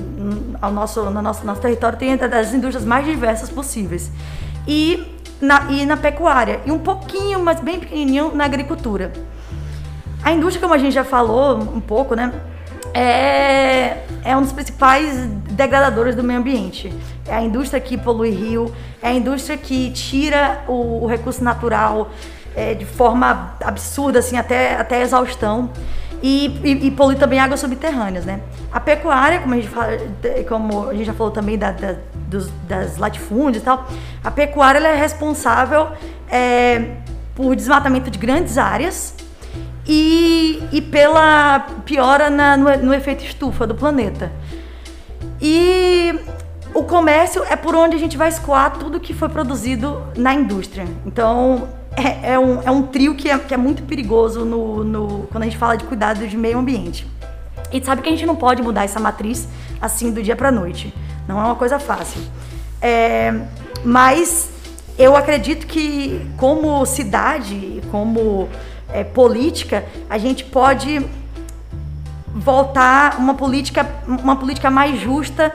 ao nosso, no nosso, nosso território tem as indústrias mais diversas possíveis. E na, e na pecuária, e um pouquinho, mas bem pequenininho, na agricultura. A indústria, como a gente já falou um pouco, né, é, é um dos principais degradadores do meio ambiente. É a indústria que polui rio, é a indústria que tira o, o recurso natural é, de forma absurda, assim, até, até exaustão. E, e, e, polui também águas subterrâneas, né? A pecuária, como a gente, fala, como a gente já falou também da, da dos, das latifúndios e tal, a pecuária é responsável é, por desmatamento de grandes áreas e, e pela piora na, no, no efeito estufa do planeta. E o comércio é por onde a gente vai escoar tudo que foi produzido na indústria. Então, é, é, um, é um trio que é, que é muito perigoso no, no, quando a gente fala de cuidado de meio ambiente. E sabe que a gente não pode mudar essa matriz assim do dia para noite. Não é uma coisa fácil. É, mas eu acredito que, como cidade, como é, política, a gente pode voltar uma política, uma política mais justa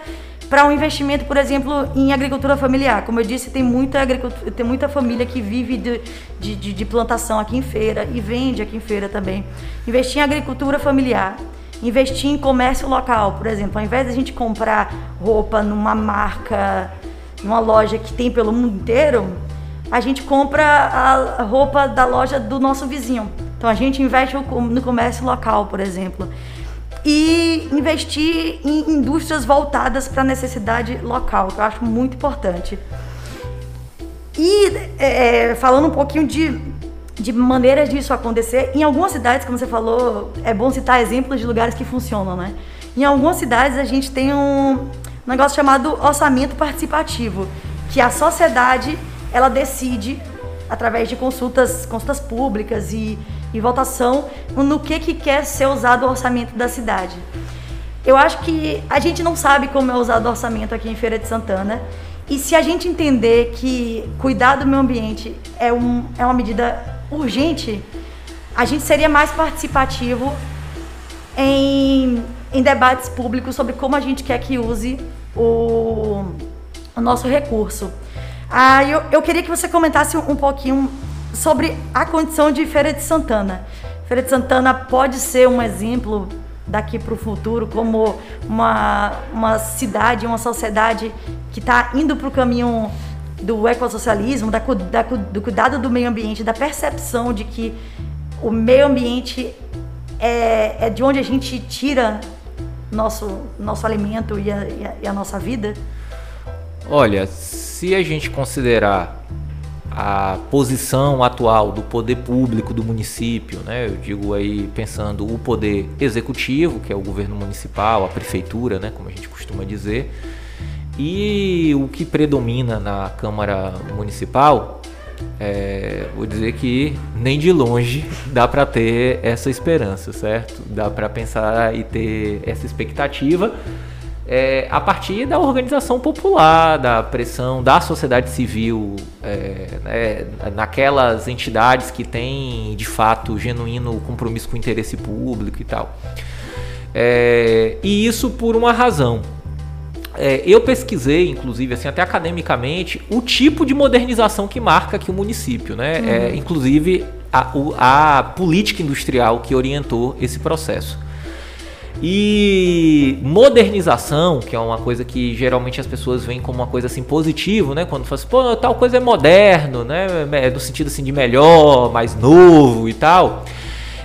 para um investimento, por exemplo, em agricultura familiar. Como eu disse, tem muita, tem muita família que vive de, de, de plantação aqui em feira e vende aqui em feira também. Investir em agricultura familiar investir em comércio local, por exemplo, ao invés de a gente comprar roupa numa marca, numa loja que tem pelo mundo inteiro, a gente compra a roupa da loja do nosso vizinho. Então a gente investe no comércio local, por exemplo. E investir em indústrias voltadas para a necessidade local, que eu acho muito importante. E é, falando um pouquinho de de maneiras disso acontecer. Em algumas cidades, como você falou, é bom citar exemplos de lugares que funcionam, né? Em algumas cidades a gente tem um negócio chamado orçamento participativo, que a sociedade ela decide através de consultas, consultas públicas e, e votação no que, que quer ser usado o orçamento da cidade. Eu acho que a gente não sabe como é usado o orçamento aqui em Feira de Santana. E se a gente entender que cuidar do meio ambiente é, um, é uma medida urgente, a gente seria mais participativo em, em debates públicos sobre como a gente quer que use o, o nosso recurso. Ah, eu, eu queria que você comentasse um pouquinho sobre a condição de Feira de Santana. Feira de Santana pode ser um exemplo daqui para o futuro como uma, uma cidade, uma sociedade que está indo para o caminho do ecossocialismo, da, da, do cuidado do meio ambiente, da percepção de que o meio ambiente é, é de onde a gente tira nosso, nosso alimento e a, e a, e a nossa vida? Olha, se a gente considerar a posição atual do poder público do município, né? Eu digo aí pensando o poder executivo, que é o governo municipal, a prefeitura, né, como a gente costuma dizer, e o que predomina na Câmara Municipal, é, vou dizer que nem de longe dá para ter essa esperança, certo? Dá para pensar e ter essa expectativa é, a partir da organização popular, da pressão da sociedade civil, é, né, naquelas entidades que têm de fato genuíno compromisso com o interesse público e tal. É, e isso por uma razão. É, eu pesquisei, inclusive, assim, até academicamente, o tipo de modernização que marca aqui o município, né? Uhum. É, inclusive a, a política industrial que orientou esse processo. E modernização, que é uma coisa que geralmente as pessoas veem como uma coisa assim positiva, né? Quando falam assim, pô, tal coisa é moderno, né? É no sentido assim de melhor, mais novo e tal.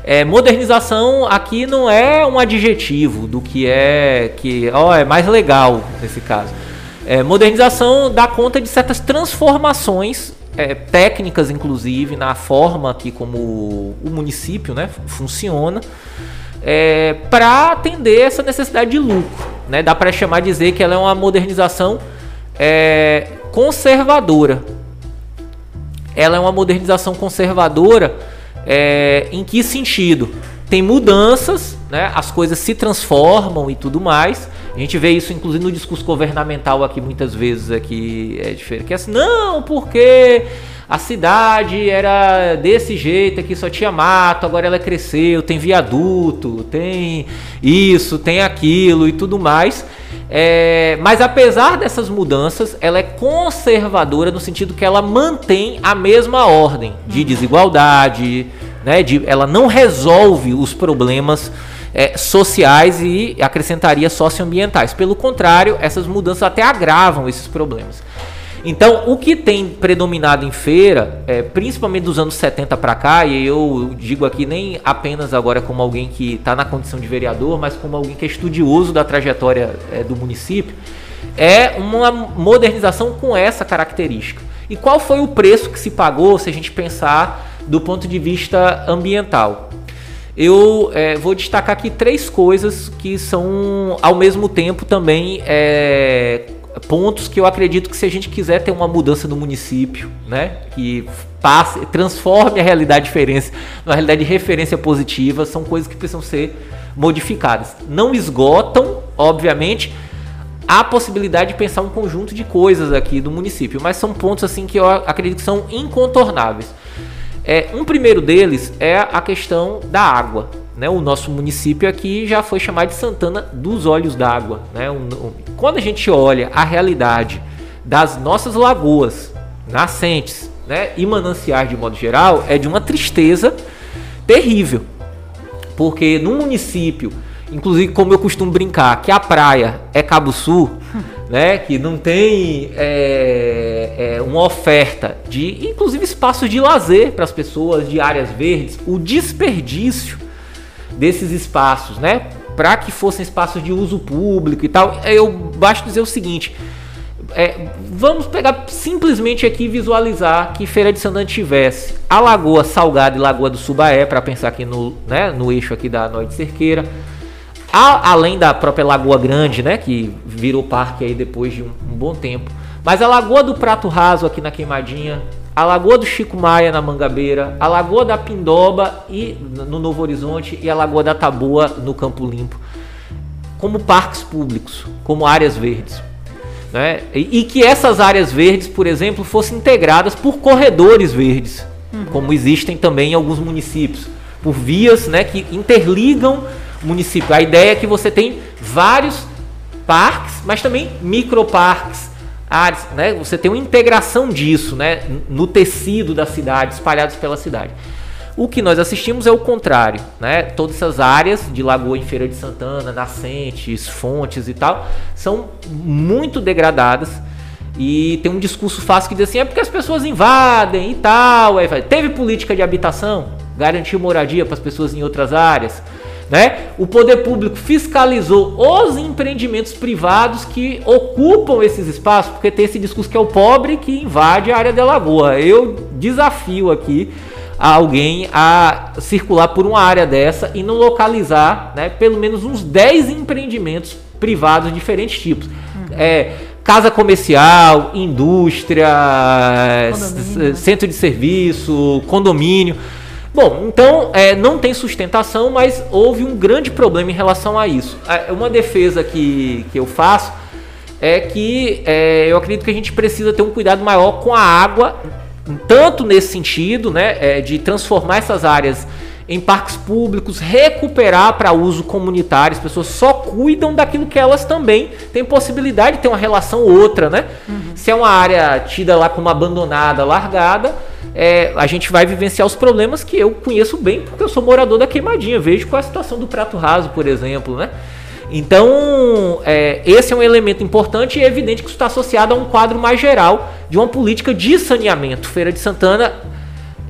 É, modernização aqui não é um adjetivo do que é que ó, é mais legal nesse caso. É, modernização dá conta de certas transformações é, técnicas, inclusive, na forma que como o município né, funciona é, para atender essa necessidade de lucro. Né? Dá para chamar dizer que ela é uma modernização é, conservadora. Ela é uma modernização conservadora é, em que sentido? Tem mudanças, né? as coisas se transformam e tudo mais. A gente vê isso inclusive no discurso governamental aqui muitas vezes aqui é diferente. Que é assim, não, porque a cidade era desse jeito aqui, só tinha mato, agora ela cresceu, tem viaduto, tem isso, tem aquilo e tudo mais. É, mas apesar dessas mudanças, ela é conservadora no sentido que ela mantém a mesma ordem de desigualdade, né, de, ela não resolve os problemas é, sociais e acrescentaria socioambientais. Pelo contrário, essas mudanças até agravam esses problemas. Então, o que tem predominado em feira, é, principalmente dos anos 70 para cá, e eu digo aqui nem apenas agora como alguém que está na condição de vereador, mas como alguém que é estudioso da trajetória é, do município, é uma modernização com essa característica. E qual foi o preço que se pagou se a gente pensar do ponto de vista ambiental? Eu é, vou destacar aqui três coisas que são ao mesmo tempo também é, pontos que eu acredito que se a gente quiser ter uma mudança no município, né, que passe, transforme a realidade de referência numa realidade de referência positiva, são coisas que precisam ser modificadas. Não esgotam, obviamente, a possibilidade de pensar um conjunto de coisas aqui do município, mas são pontos assim que eu acredito que são incontornáveis. É, um primeiro deles é a questão da água. Né, o nosso município aqui já foi chamado de Santana dos Olhos d'Água. Né? Um, um, quando a gente olha a realidade das nossas lagoas, nascentes né, e mananciais de modo geral, é de uma tristeza terrível. Porque num município, inclusive como eu costumo brincar, que a praia é Cabo Sul, né, que não tem é, é, uma oferta de, inclusive, espaços de lazer para as pessoas, de áreas verdes, o desperdício desses espaços, né? Para que fossem espaços de uso público e tal. Eu basto dizer o seguinte: é, vamos pegar simplesmente aqui e visualizar que Feira de Santana tivesse a Lagoa Salgada e Lagoa do Subaé, para pensar aqui no, né, no eixo aqui da Noite Cerqueira. A, além da própria Lagoa Grande, né, que virou parque aí depois de um, um bom tempo. Mas a Lagoa do Prato Raso aqui na Queimadinha, a Lagoa do Chico Maia na Mangabeira, a Lagoa da Pindoba e no Novo Horizonte e a Lagoa da Taboa no Campo Limpo, como parques públicos, como áreas verdes. Né? E, e que essas áreas verdes, por exemplo, fossem integradas por corredores verdes, uhum. como existem também em alguns municípios, por vias né, que interligam município. A ideia é que você tem vários parques, mas também microparques, áreas, né? Você tem uma integração disso, né? No tecido da cidade, espalhados pela cidade. O que nós assistimos é o contrário, né? Todas essas áreas de Lagoa em Feira de Santana, nascentes, fontes e tal, são muito degradadas. E tem um discurso fácil que diz assim: é porque as pessoas invadem e tal. Aí, teve política de habitação, garantiu moradia para as pessoas em outras áreas. Né? O poder público fiscalizou os empreendimentos privados que ocupam esses espaços, porque tem esse discurso que é o pobre que invade a área da lagoa. Eu desafio aqui a alguém a circular por uma área dessa e não localizar né, pelo menos uns 10 empreendimentos privados de diferentes tipos. Uhum. É, casa comercial, indústria, condomínio. centro de serviço, condomínio Bom, então é, não tem sustentação, mas houve um grande problema em relação a isso. É, uma defesa que, que eu faço é que é, eu acredito que a gente precisa ter um cuidado maior com a água, tanto nesse sentido, né, é, de transformar essas áreas em parques públicos, recuperar para uso comunitário. As pessoas só cuidam daquilo que elas também têm possibilidade de ter uma relação outra, né? Uhum. Se é uma área tida lá como abandonada, largada, é, a gente vai vivenciar os problemas que eu conheço bem, porque eu sou morador da queimadinha. Vejo qual é a situação do prato raso, por exemplo, né? Então, é, esse é um elemento importante e é evidente que isso está associado a um quadro mais geral de uma política de saneamento. Feira de Santana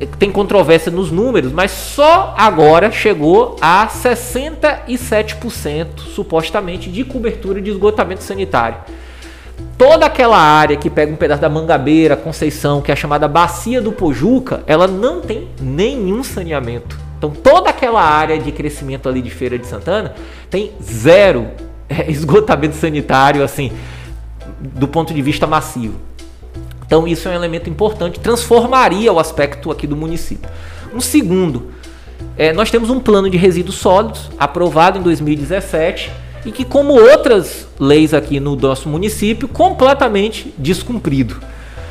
tem controvérsia nos números, mas só agora chegou a 67% supostamente de cobertura de esgotamento sanitário. Toda aquela área que pega um pedaço da Mangabeira, Conceição, que é a chamada Bacia do Pojuca, ela não tem nenhum saneamento. Então toda aquela área de crescimento ali de Feira de Santana tem zero esgotamento sanitário assim, do ponto de vista massivo. Então isso é um elemento importante, transformaria o aspecto aqui do município. Um segundo, é, nós temos um plano de resíduos sólidos aprovado em 2017 e que, como outras leis aqui no nosso município, completamente descumprido.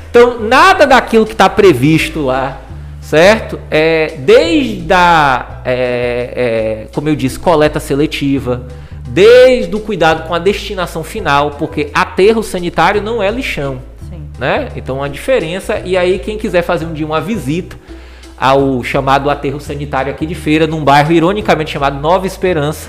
Então nada daquilo que está previsto lá, certo? É, desde a, é, é, como eu disse, coleta seletiva, desde o cuidado com a destinação final, porque aterro sanitário não é lixão né? Então a diferença e aí quem quiser fazer um dia uma visita ao chamado aterro sanitário aqui de Feira, num bairro ironicamente chamado Nova Esperança,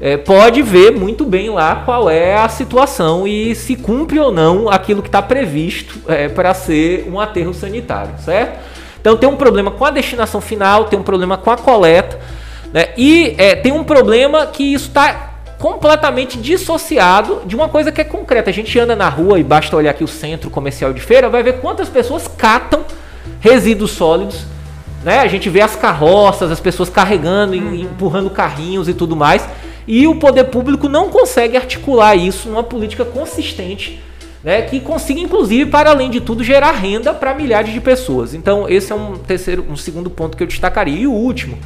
é, pode ver muito bem lá qual é a situação e se cumpre ou não aquilo que está previsto é, para ser um aterro sanitário, certo? Então tem um problema com a destinação final, tem um problema com a coleta, né? E é, tem um problema que isso está completamente dissociado de uma coisa que é concreta. A gente anda na rua e basta olhar aqui o centro comercial de feira, vai ver quantas pessoas catam resíduos sólidos. Né? A gente vê as carroças, as pessoas carregando, uhum. empurrando carrinhos e tudo mais. E o poder público não consegue articular isso numa política consistente, né? que consiga, inclusive, para além de tudo, gerar renda para milhares de pessoas. Então, esse é um terceiro, um segundo ponto que eu destacaria. E o último,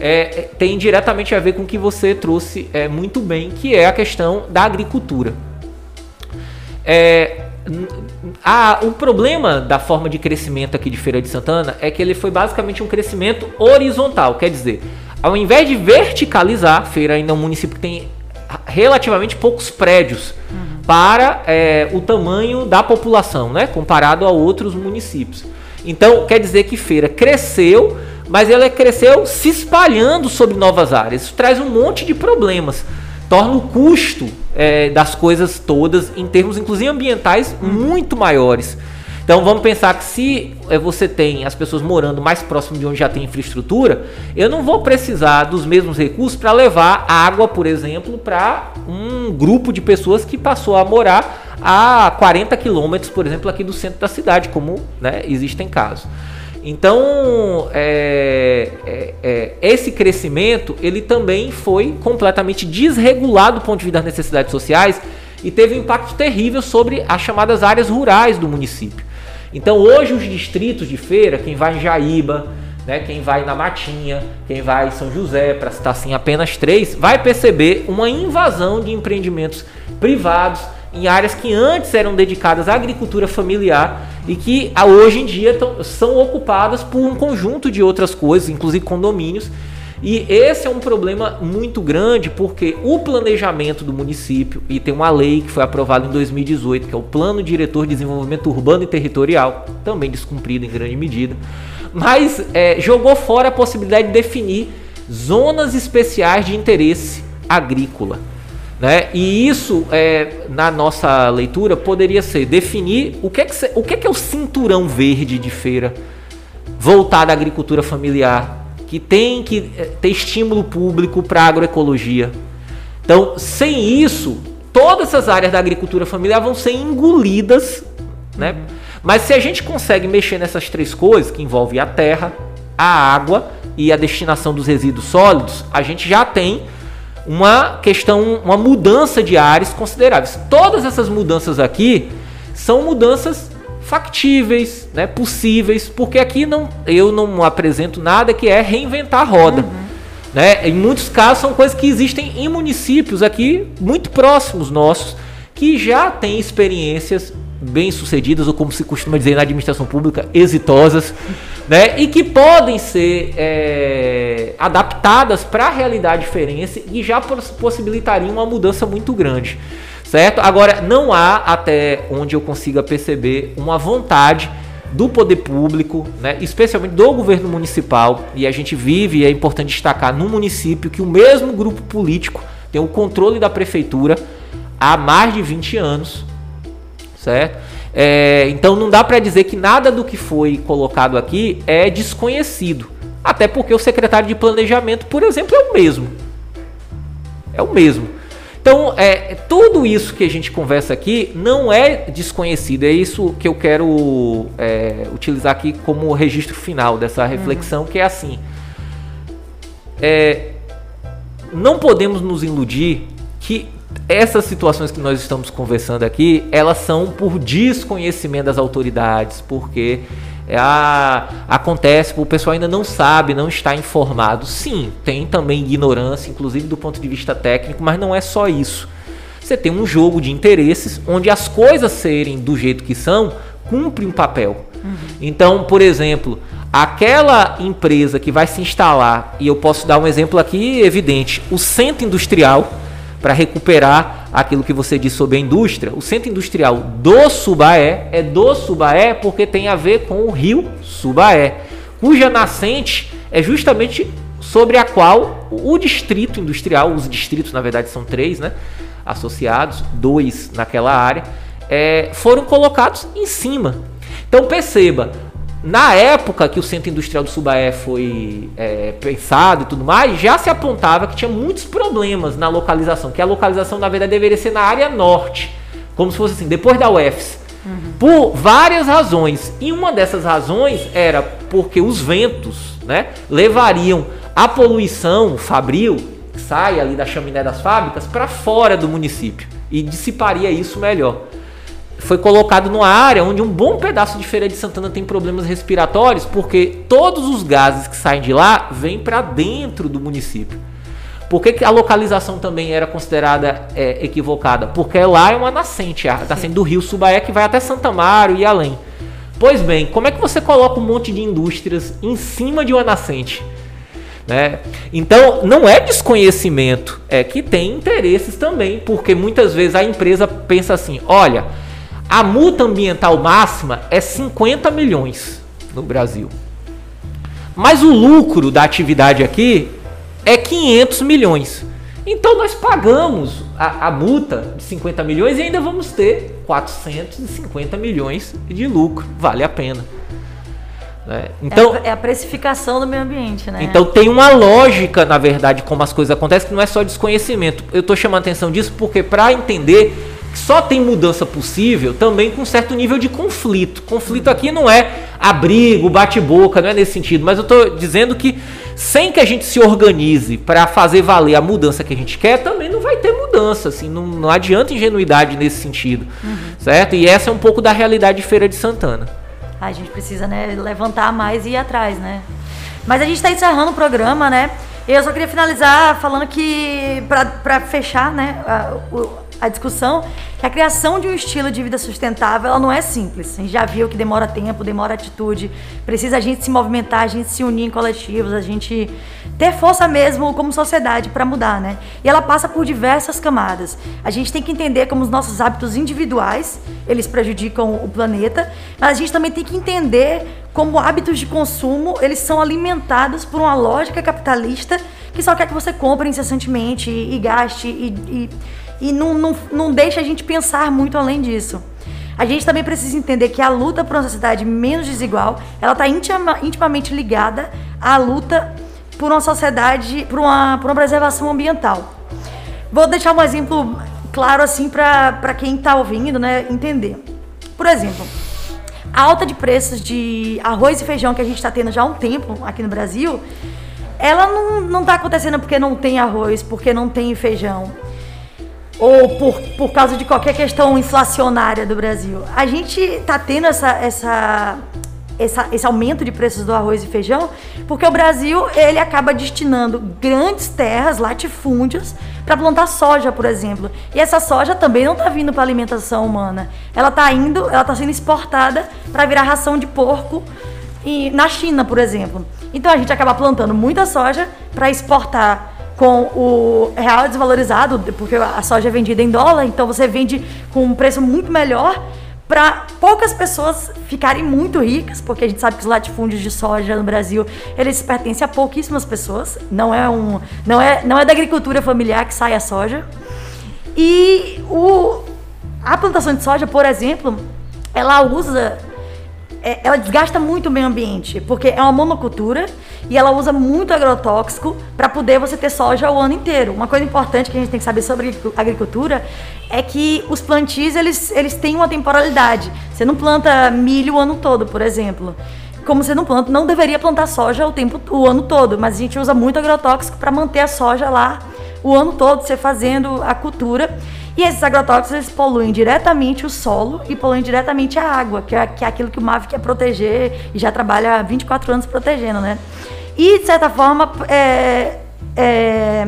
é, é, tem diretamente a ver com o que você trouxe é, muito bem, que é a questão da agricultura. É, a, o problema da forma de crescimento aqui de Feira de Santana é que ele foi basicamente um crescimento horizontal, quer dizer, ao invés de verticalizar, Feira ainda é um município que tem relativamente poucos prédios uhum. para é, o tamanho da população, né, comparado a outros municípios. Então, quer dizer que Feira cresceu mas ela cresceu se espalhando sobre novas áreas. Isso traz um monte de problemas. Torna o custo é, das coisas todas, em termos inclusive ambientais, muito maiores. Então vamos pensar que se é, você tem as pessoas morando mais próximo de onde já tem infraestrutura, eu não vou precisar dos mesmos recursos para levar água, por exemplo, para um grupo de pessoas que passou a morar a 40 quilômetros, por exemplo, aqui do centro da cidade, como né, existem casos. Então, é, é, é, esse crescimento ele também foi completamente desregulado do ponto de vista das necessidades sociais e teve um impacto terrível sobre as chamadas áreas rurais do município. Então, hoje os distritos de feira, quem vai em Jaíba, né, quem vai na Matinha, quem vai em São José, para citar assim apenas três, vai perceber uma invasão de empreendimentos privados em áreas que antes eram dedicadas à agricultura familiar e que hoje em dia tão, são ocupadas por um conjunto de outras coisas, inclusive condomínios. E esse é um problema muito grande porque o planejamento do município, e tem uma lei que foi aprovada em 2018, que é o Plano Diretor de Desenvolvimento Urbano e Territorial, também descumprido em grande medida, mas é, jogou fora a possibilidade de definir zonas especiais de interesse agrícola. Né? E isso, é, na nossa leitura, poderia ser definir o que é, que, o que é, que é o cinturão verde de feira voltado à agricultura familiar, que tem que é, ter estímulo público para a agroecologia. Então, sem isso, todas essas áreas da agricultura familiar vão ser engolidas. Né? Mas se a gente consegue mexer nessas três coisas, que envolve a terra, a água e a destinação dos resíduos sólidos, a gente já tem uma questão, uma mudança de áreas consideráveis. Todas essas mudanças aqui são mudanças factíveis, né, possíveis, porque aqui não, eu não apresento nada que é reinventar a roda. Uhum. Né? Em muitos casos são coisas que existem em municípios aqui muito próximos nossos que já têm experiências bem sucedidas ou como se costuma dizer na administração pública exitosas, né? E que podem ser é, adaptadas para a realidade diferente e já possibilitariam uma mudança muito grande certo? Agora, não há, até onde eu consiga perceber, uma vontade do poder público, né, especialmente do governo municipal, e a gente vive, e é importante destacar, num município que o mesmo grupo político tem o controle da prefeitura há mais de 20 anos, certo? É, então não dá para dizer que nada do que foi colocado aqui é desconhecido, até porque o secretário de planejamento, por exemplo, é o mesmo. É o mesmo. Então, é, tudo isso que a gente conversa aqui não é desconhecido. É isso que eu quero é, utilizar aqui como registro final dessa reflexão, uhum. que é assim. É, não podemos nos iludir que essas situações que nós estamos conversando aqui, elas são por desconhecimento das autoridades, porque é a, acontece, o pessoal ainda não sabe, não está informado. Sim, tem também ignorância, inclusive do ponto de vista técnico, mas não é só isso. Você tem um jogo de interesses onde as coisas serem do jeito que são cumpre um papel. Uhum. Então, por exemplo, aquela empresa que vai se instalar, e eu posso dar um exemplo aqui evidente, o centro industrial para recuperar aquilo que você disse sobre a indústria, o centro industrial do Subaé é do Subaé porque tem a ver com o rio Subaé, cuja nascente é justamente sobre a qual o distrito industrial, os distritos na verdade são três, né, associados, dois naquela área, é, foram colocados em cima. Então perceba, na época que o Centro Industrial do Subaé foi é, pensado e tudo mais, já se apontava que tinha muitos problemas na localização, que a localização na verdade deveria ser na área norte, como se fosse assim, depois da UFS. Uhum. Por várias razões. E uma dessas razões era porque os ventos né, levariam a poluição fabril, que sai ali da chaminé das fábricas, para fora do município e dissiparia isso melhor foi colocado numa área onde um bom pedaço de Feira de Santana tem problemas respiratórios, porque todos os gases que saem de lá vêm para dentro do município. Por que, que, a localização também era considerada é, equivocada? Porque lá é uma nascente, a nascente do rio Subaé que vai até Santa Mário e além. Pois bem, como é que você coloca um monte de indústrias em cima de uma nascente? Né? Então, não é desconhecimento, é que tem interesses também, porque muitas vezes a empresa pensa assim: olha, a multa ambiental máxima é 50 milhões no Brasil. Mas o lucro da atividade aqui é 500 milhões. Então nós pagamos a, a, multa de 50 milhões e ainda vamos ter 450 milhões de lucro. Vale a pena. Né? Então, é a, é a, precificação do meio ambiente, né? Então tem uma lógica, na verdade, como as coisas acontecem, que não é só desconhecimento. Eu estou chamando a atenção disso porque para entender só tem mudança possível também com certo nível de conflito. Conflito aqui não é abrigo, bate-boca, não é nesse sentido, mas eu estou dizendo que sem que a gente se organize para fazer valer a mudança que a gente quer, também não vai ter mudança, assim, não, não adianta ingenuidade nesse sentido, uhum. certo? E essa é um pouco da realidade de Feira de Santana. A gente precisa, né, levantar mais e ir atrás, né? Mas a gente está encerrando o programa, né? Eu só queria finalizar falando que, para fechar, né, a, o, a discussão que a criação de um estilo de vida sustentável ela não é simples. A gente já viu que demora tempo, demora atitude, precisa a gente se movimentar, a gente se unir em coletivos, a gente ter força mesmo como sociedade para mudar, né? E ela passa por diversas camadas. A gente tem que entender como os nossos hábitos individuais, eles prejudicam o planeta, mas a gente também tem que entender como hábitos de consumo, eles são alimentados por uma lógica capitalista que só quer que você compre incessantemente e, e gaste e, e e não, não, não deixa a gente pensar muito além disso. A gente também precisa entender que a luta por uma sociedade menos desigual, ela está intima, intimamente ligada à luta por uma sociedade, por uma, por uma preservação ambiental. Vou deixar um exemplo claro assim para quem está ouvindo, né, entender. Por exemplo, a alta de preços de arroz e feijão que a gente está tendo já há um tempo aqui no Brasil, ela não está acontecendo porque não tem arroz, porque não tem feijão ou por, por causa de qualquer questão inflacionária do Brasil. A gente está tendo essa, essa, essa, esse aumento de preços do arroz e feijão porque o Brasil ele acaba destinando grandes terras, latifúndios, para plantar soja, por exemplo. E essa soja também não está vindo para alimentação humana. Ela está indo, ela está sendo exportada para virar ração de porco e, na China, por exemplo. Então a gente acaba plantando muita soja para exportar com o real desvalorizado, porque a soja é vendida em dólar, então você vende com um preço muito melhor para poucas pessoas ficarem muito ricas, porque a gente sabe que os latifúndios de soja no Brasil, eles pertencem a pouquíssimas pessoas, não é um não é não é da agricultura familiar que sai a soja. E o a plantação de soja, por exemplo, ela usa é, ela desgasta muito o meio ambiente, porque é uma monocultura e ela usa muito agrotóxico para poder você ter soja o ano inteiro. Uma coisa importante que a gente tem que saber sobre agricultura é que os plantios eles, eles têm uma temporalidade. Você não planta milho o ano todo, por exemplo. Como você não planta, não deveria plantar soja o tempo o ano todo, mas a gente usa muito agrotóxico para manter a soja lá o ano todo, você fazendo a cultura. E esses agrotóxicos poluem diretamente o solo e poluem diretamente a água, que é, que é aquilo que o MAV quer proteger e já trabalha há 24 anos protegendo, né? E, de certa forma, é, é,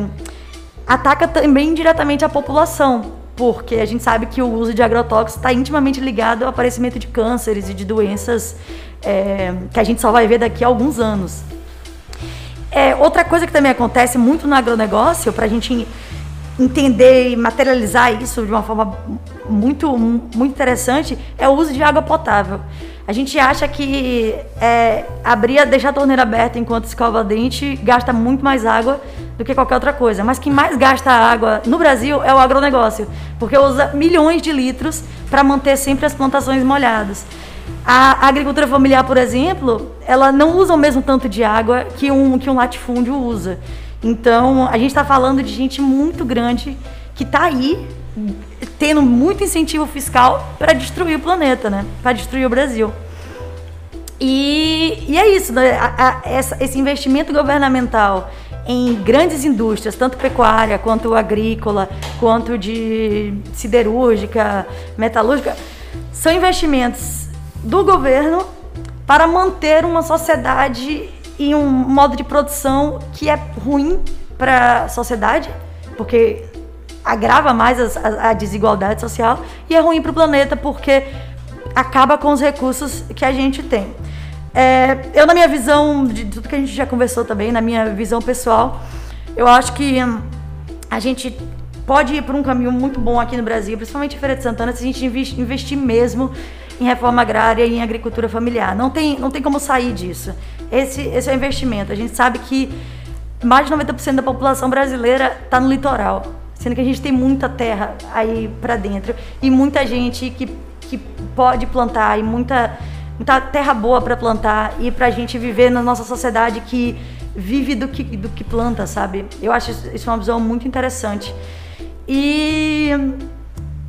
ataca também diretamente a população, porque a gente sabe que o uso de agrotóxicos está intimamente ligado ao aparecimento de cânceres e de doenças é, que a gente só vai ver daqui a alguns anos. É, outra coisa que também acontece muito no agronegócio, para a gente entender e materializar isso de uma forma muito, muito interessante, é o uso de água potável. A gente acha que é, abrir, deixar a torneira aberta enquanto escova dente gasta muito mais água do que qualquer outra coisa. Mas quem mais gasta água no Brasil é o agronegócio, porque usa milhões de litros para manter sempre as plantações molhadas. A agricultura familiar, por exemplo, ela não usa o mesmo tanto de água que um, que um latifúndio usa. Então, a gente está falando de gente muito grande que está aí tendo muito incentivo fiscal para destruir o planeta, né? Para destruir o Brasil. E, e é isso, né? a, a, essa, esse investimento governamental em grandes indústrias, tanto pecuária quanto agrícola, quanto de siderúrgica, metalúrgica, são investimentos do governo para manter uma sociedade e um modo de produção que é ruim para a sociedade, porque agrava mais a, a, desigualdade social e é ruim para o planeta porque acaba com os recursos que a gente tem. É, eu, na minha visão, de tudo que a gente já conversou também, na minha visão pessoal, eu acho que hum, a gente pode ir por um caminho muito bom aqui no Brasil, principalmente em Feira de Santana, se a gente investir mesmo em reforma agrária e em agricultura familiar. Não tem, não tem como sair disso. Esse, esse é o investimento. A gente sabe que mais de 90% da população brasileira está no litoral, sendo que a gente tem muita terra aí para dentro e muita gente que, que pode plantar e muita, muita terra boa para plantar e para a gente viver na nossa sociedade que vive do que, do que planta, sabe? Eu acho isso uma visão muito interessante. E,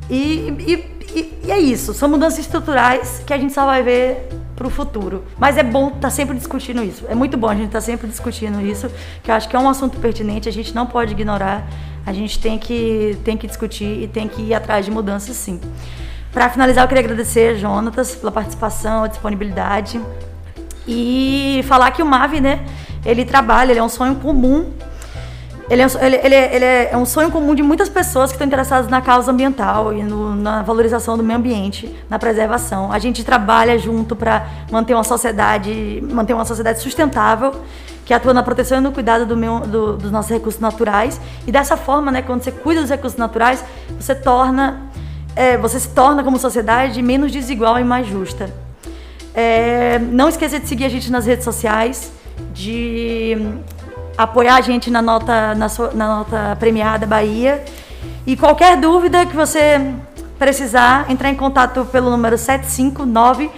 e, e, e, é isso, são mudanças estruturais que a gente só vai ver para o futuro. Mas é bom estar tá sempre discutindo isso. É muito bom a gente estar tá sempre discutindo isso, que eu acho que é um assunto pertinente, a gente não pode ignorar. A gente tem que, tem que discutir e tem que ir atrás de mudanças, sim. Para finalizar, eu queria agradecer, Jonatas, pela participação, a disponibilidade e falar que o MAV, né, ele trabalha, ele é um sonho comum ele é, ele, ele, ele é, um sonho comum de muitas pessoas que estão interessadas na causa ambiental e no, na valorização do meio ambiente, na preservação. A gente trabalha junto para manter uma sociedade, manter uma sociedade sustentável, que atua na proteção e no cuidado do meio, do, dos nossos recursos naturais. E dessa forma, né, quando você cuida dos recursos naturais, você torna, é, você se torna como sociedade menos desigual e mais justa. É, não esqueça de seguir a gente nas redes sociais, de apoiar a gente na nota, na, so, na nota premiada Bahia. E qualquer dúvida que você precisar, entrar em contato pelo número 759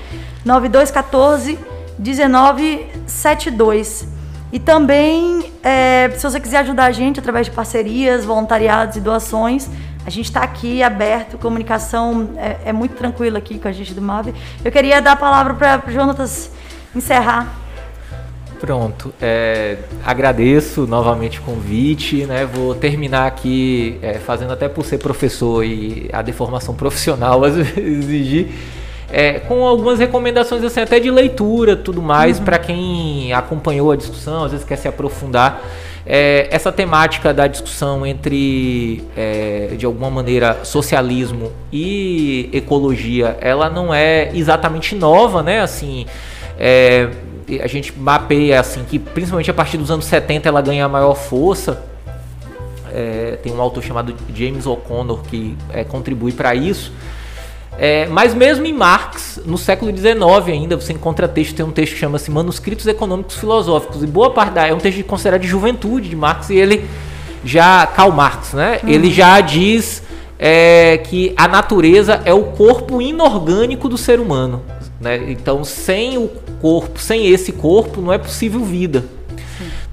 9214 1972. E também, é, se você quiser ajudar a gente através de parcerias, voluntariados e doações, a gente está aqui aberto, comunicação é, é, muito tranquila aqui com a gente do MAV. Eu queria dar a palavra para o Jonatas encerrar Pronto. É, agradeço novamente o convite. Né? Vou terminar aqui é, fazendo até por ser professor e a deformação profissional às vezes exigir. É, com algumas recomendações assim, até de leitura tudo mais, uhum. para quem acompanhou a discussão, às vezes quer se aprofundar. É, essa temática da discussão entre, é, de alguma maneira, socialismo e ecologia, ela não é exatamente nova, né? Assim, é, a gente mapeia assim que, principalmente a partir dos anos 70, ela ganha maior força. É, tem um autor chamado James O'Connor que é, contribui para isso. É, mas mesmo em Marx, no século XIX ainda, você encontra texto, tem um texto que chama-se Manuscritos Econômicos Filosóficos, e boa parte da, é um texto considerado de juventude de Marx, e ele já, Karl Marx, né, uhum. ele já diz é, que a natureza é o corpo inorgânico do ser humano, né, então sem o corpo, sem esse corpo não é possível vida,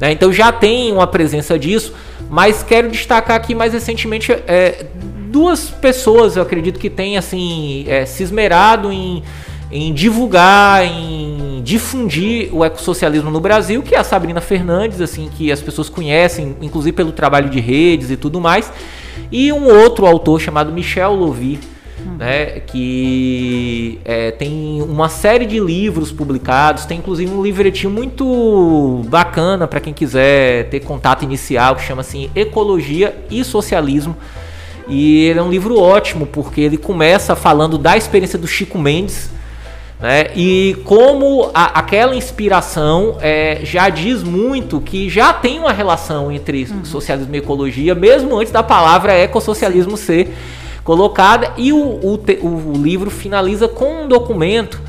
né, então já tem uma presença disso, mas quero destacar aqui mais recentemente é, duas pessoas, eu acredito que têm assim, é, se esmerado em, em divulgar, em difundir o ecossocialismo no Brasil, que é a Sabrina Fernandes, assim, que as pessoas conhecem, inclusive pelo trabalho de redes e tudo mais, e um outro autor chamado Michel Louvi, uhum. né, que é, tem uma série de livros publicados, tem inclusive um livretinho muito bacana para quem quiser ter contato inicial, que chama assim Ecologia e Socialismo e ele é um livro ótimo, porque ele começa falando da experiência do Chico Mendes, né? E como a, aquela inspiração é, já diz muito que já tem uma relação entre uhum. socialismo e ecologia, mesmo antes da palavra ecossocialismo ser colocada. E o, o, o livro finaliza com um documento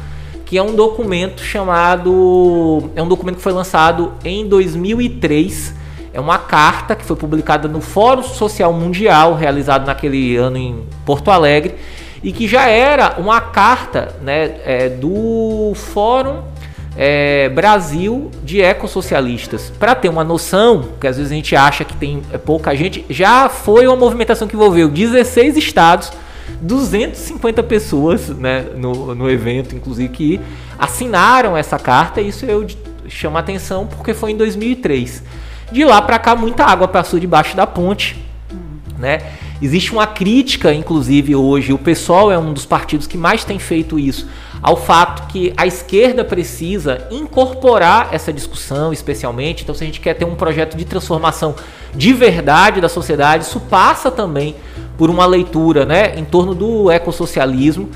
que é um documento chamado. É um documento que foi lançado em 2003 é uma carta que foi publicada no Fórum Social Mundial, realizado naquele ano em Porto Alegre, e que já era uma carta né, é, do Fórum é, Brasil de Ecossocialistas. Para ter uma noção, que às vezes a gente acha que tem é, pouca gente, já foi uma movimentação que envolveu 16 estados, 250 pessoas né, no, no evento, inclusive, que assinaram essa carta. Isso eu chamo a atenção porque foi em 2003. De lá para cá, muita água passou debaixo da ponte, né? Existe uma crítica, inclusive hoje, o PSOL é um dos partidos que mais tem feito isso, ao fato que a esquerda precisa incorporar essa discussão, especialmente. Então, se a gente quer ter um projeto de transformação de verdade da sociedade, isso passa também por uma leitura né, em torno do ecossocialismo.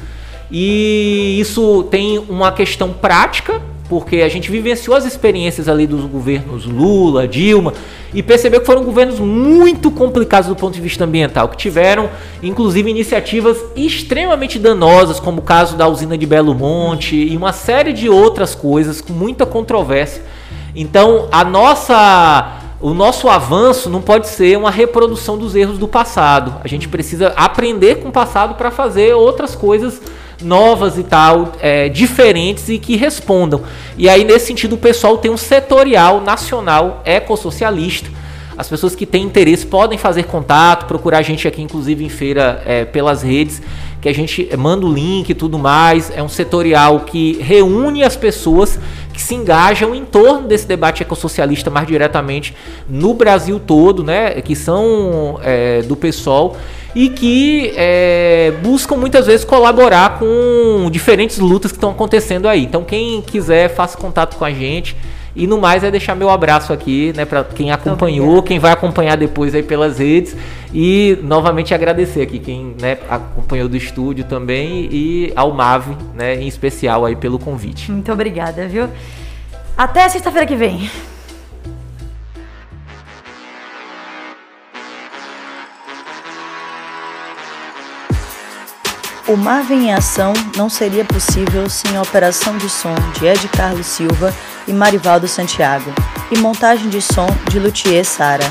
E isso tem uma questão prática, porque a gente vivenciou as experiências ali dos governos Lula, Dilma, e percebeu que foram governos muito complicados do ponto de vista ambiental, que tiveram inclusive iniciativas extremamente danosas, como o caso da usina de Belo Monte e uma série de outras coisas com muita controvérsia. Então, a nossa o nosso avanço não pode ser uma reprodução dos erros do passado. A gente precisa aprender com o passado para fazer outras coisas novas e tal, é, diferentes e que respondam. E aí, nesse sentido, o pessoal tem um setorial nacional ecossocialista. As pessoas que têm interesse podem fazer contato, procurar a gente aqui, inclusive em feira, é, pelas redes, que a gente manda o link e tudo mais. É um setorial que reúne as pessoas que se engajam em torno desse debate ecossocialista mais diretamente no Brasil todo, né? Que são é, do PSOL e que é, buscam muitas vezes colaborar com diferentes lutas que estão acontecendo aí. Então, quem quiser, faça contato com a gente. E no mais é deixar meu abraço aqui, né, para quem acompanhou, quem vai acompanhar depois aí pelas redes e novamente agradecer aqui quem, né, acompanhou do estúdio também e ao Mave, né, em especial aí pelo convite. Muito obrigada, viu? Até sexta-feira que vem. O Marvin em Ação não seria possível sem a operação de som de Ed Carlos Silva e Marivaldo Santiago, e montagem de som de Luthier Sara.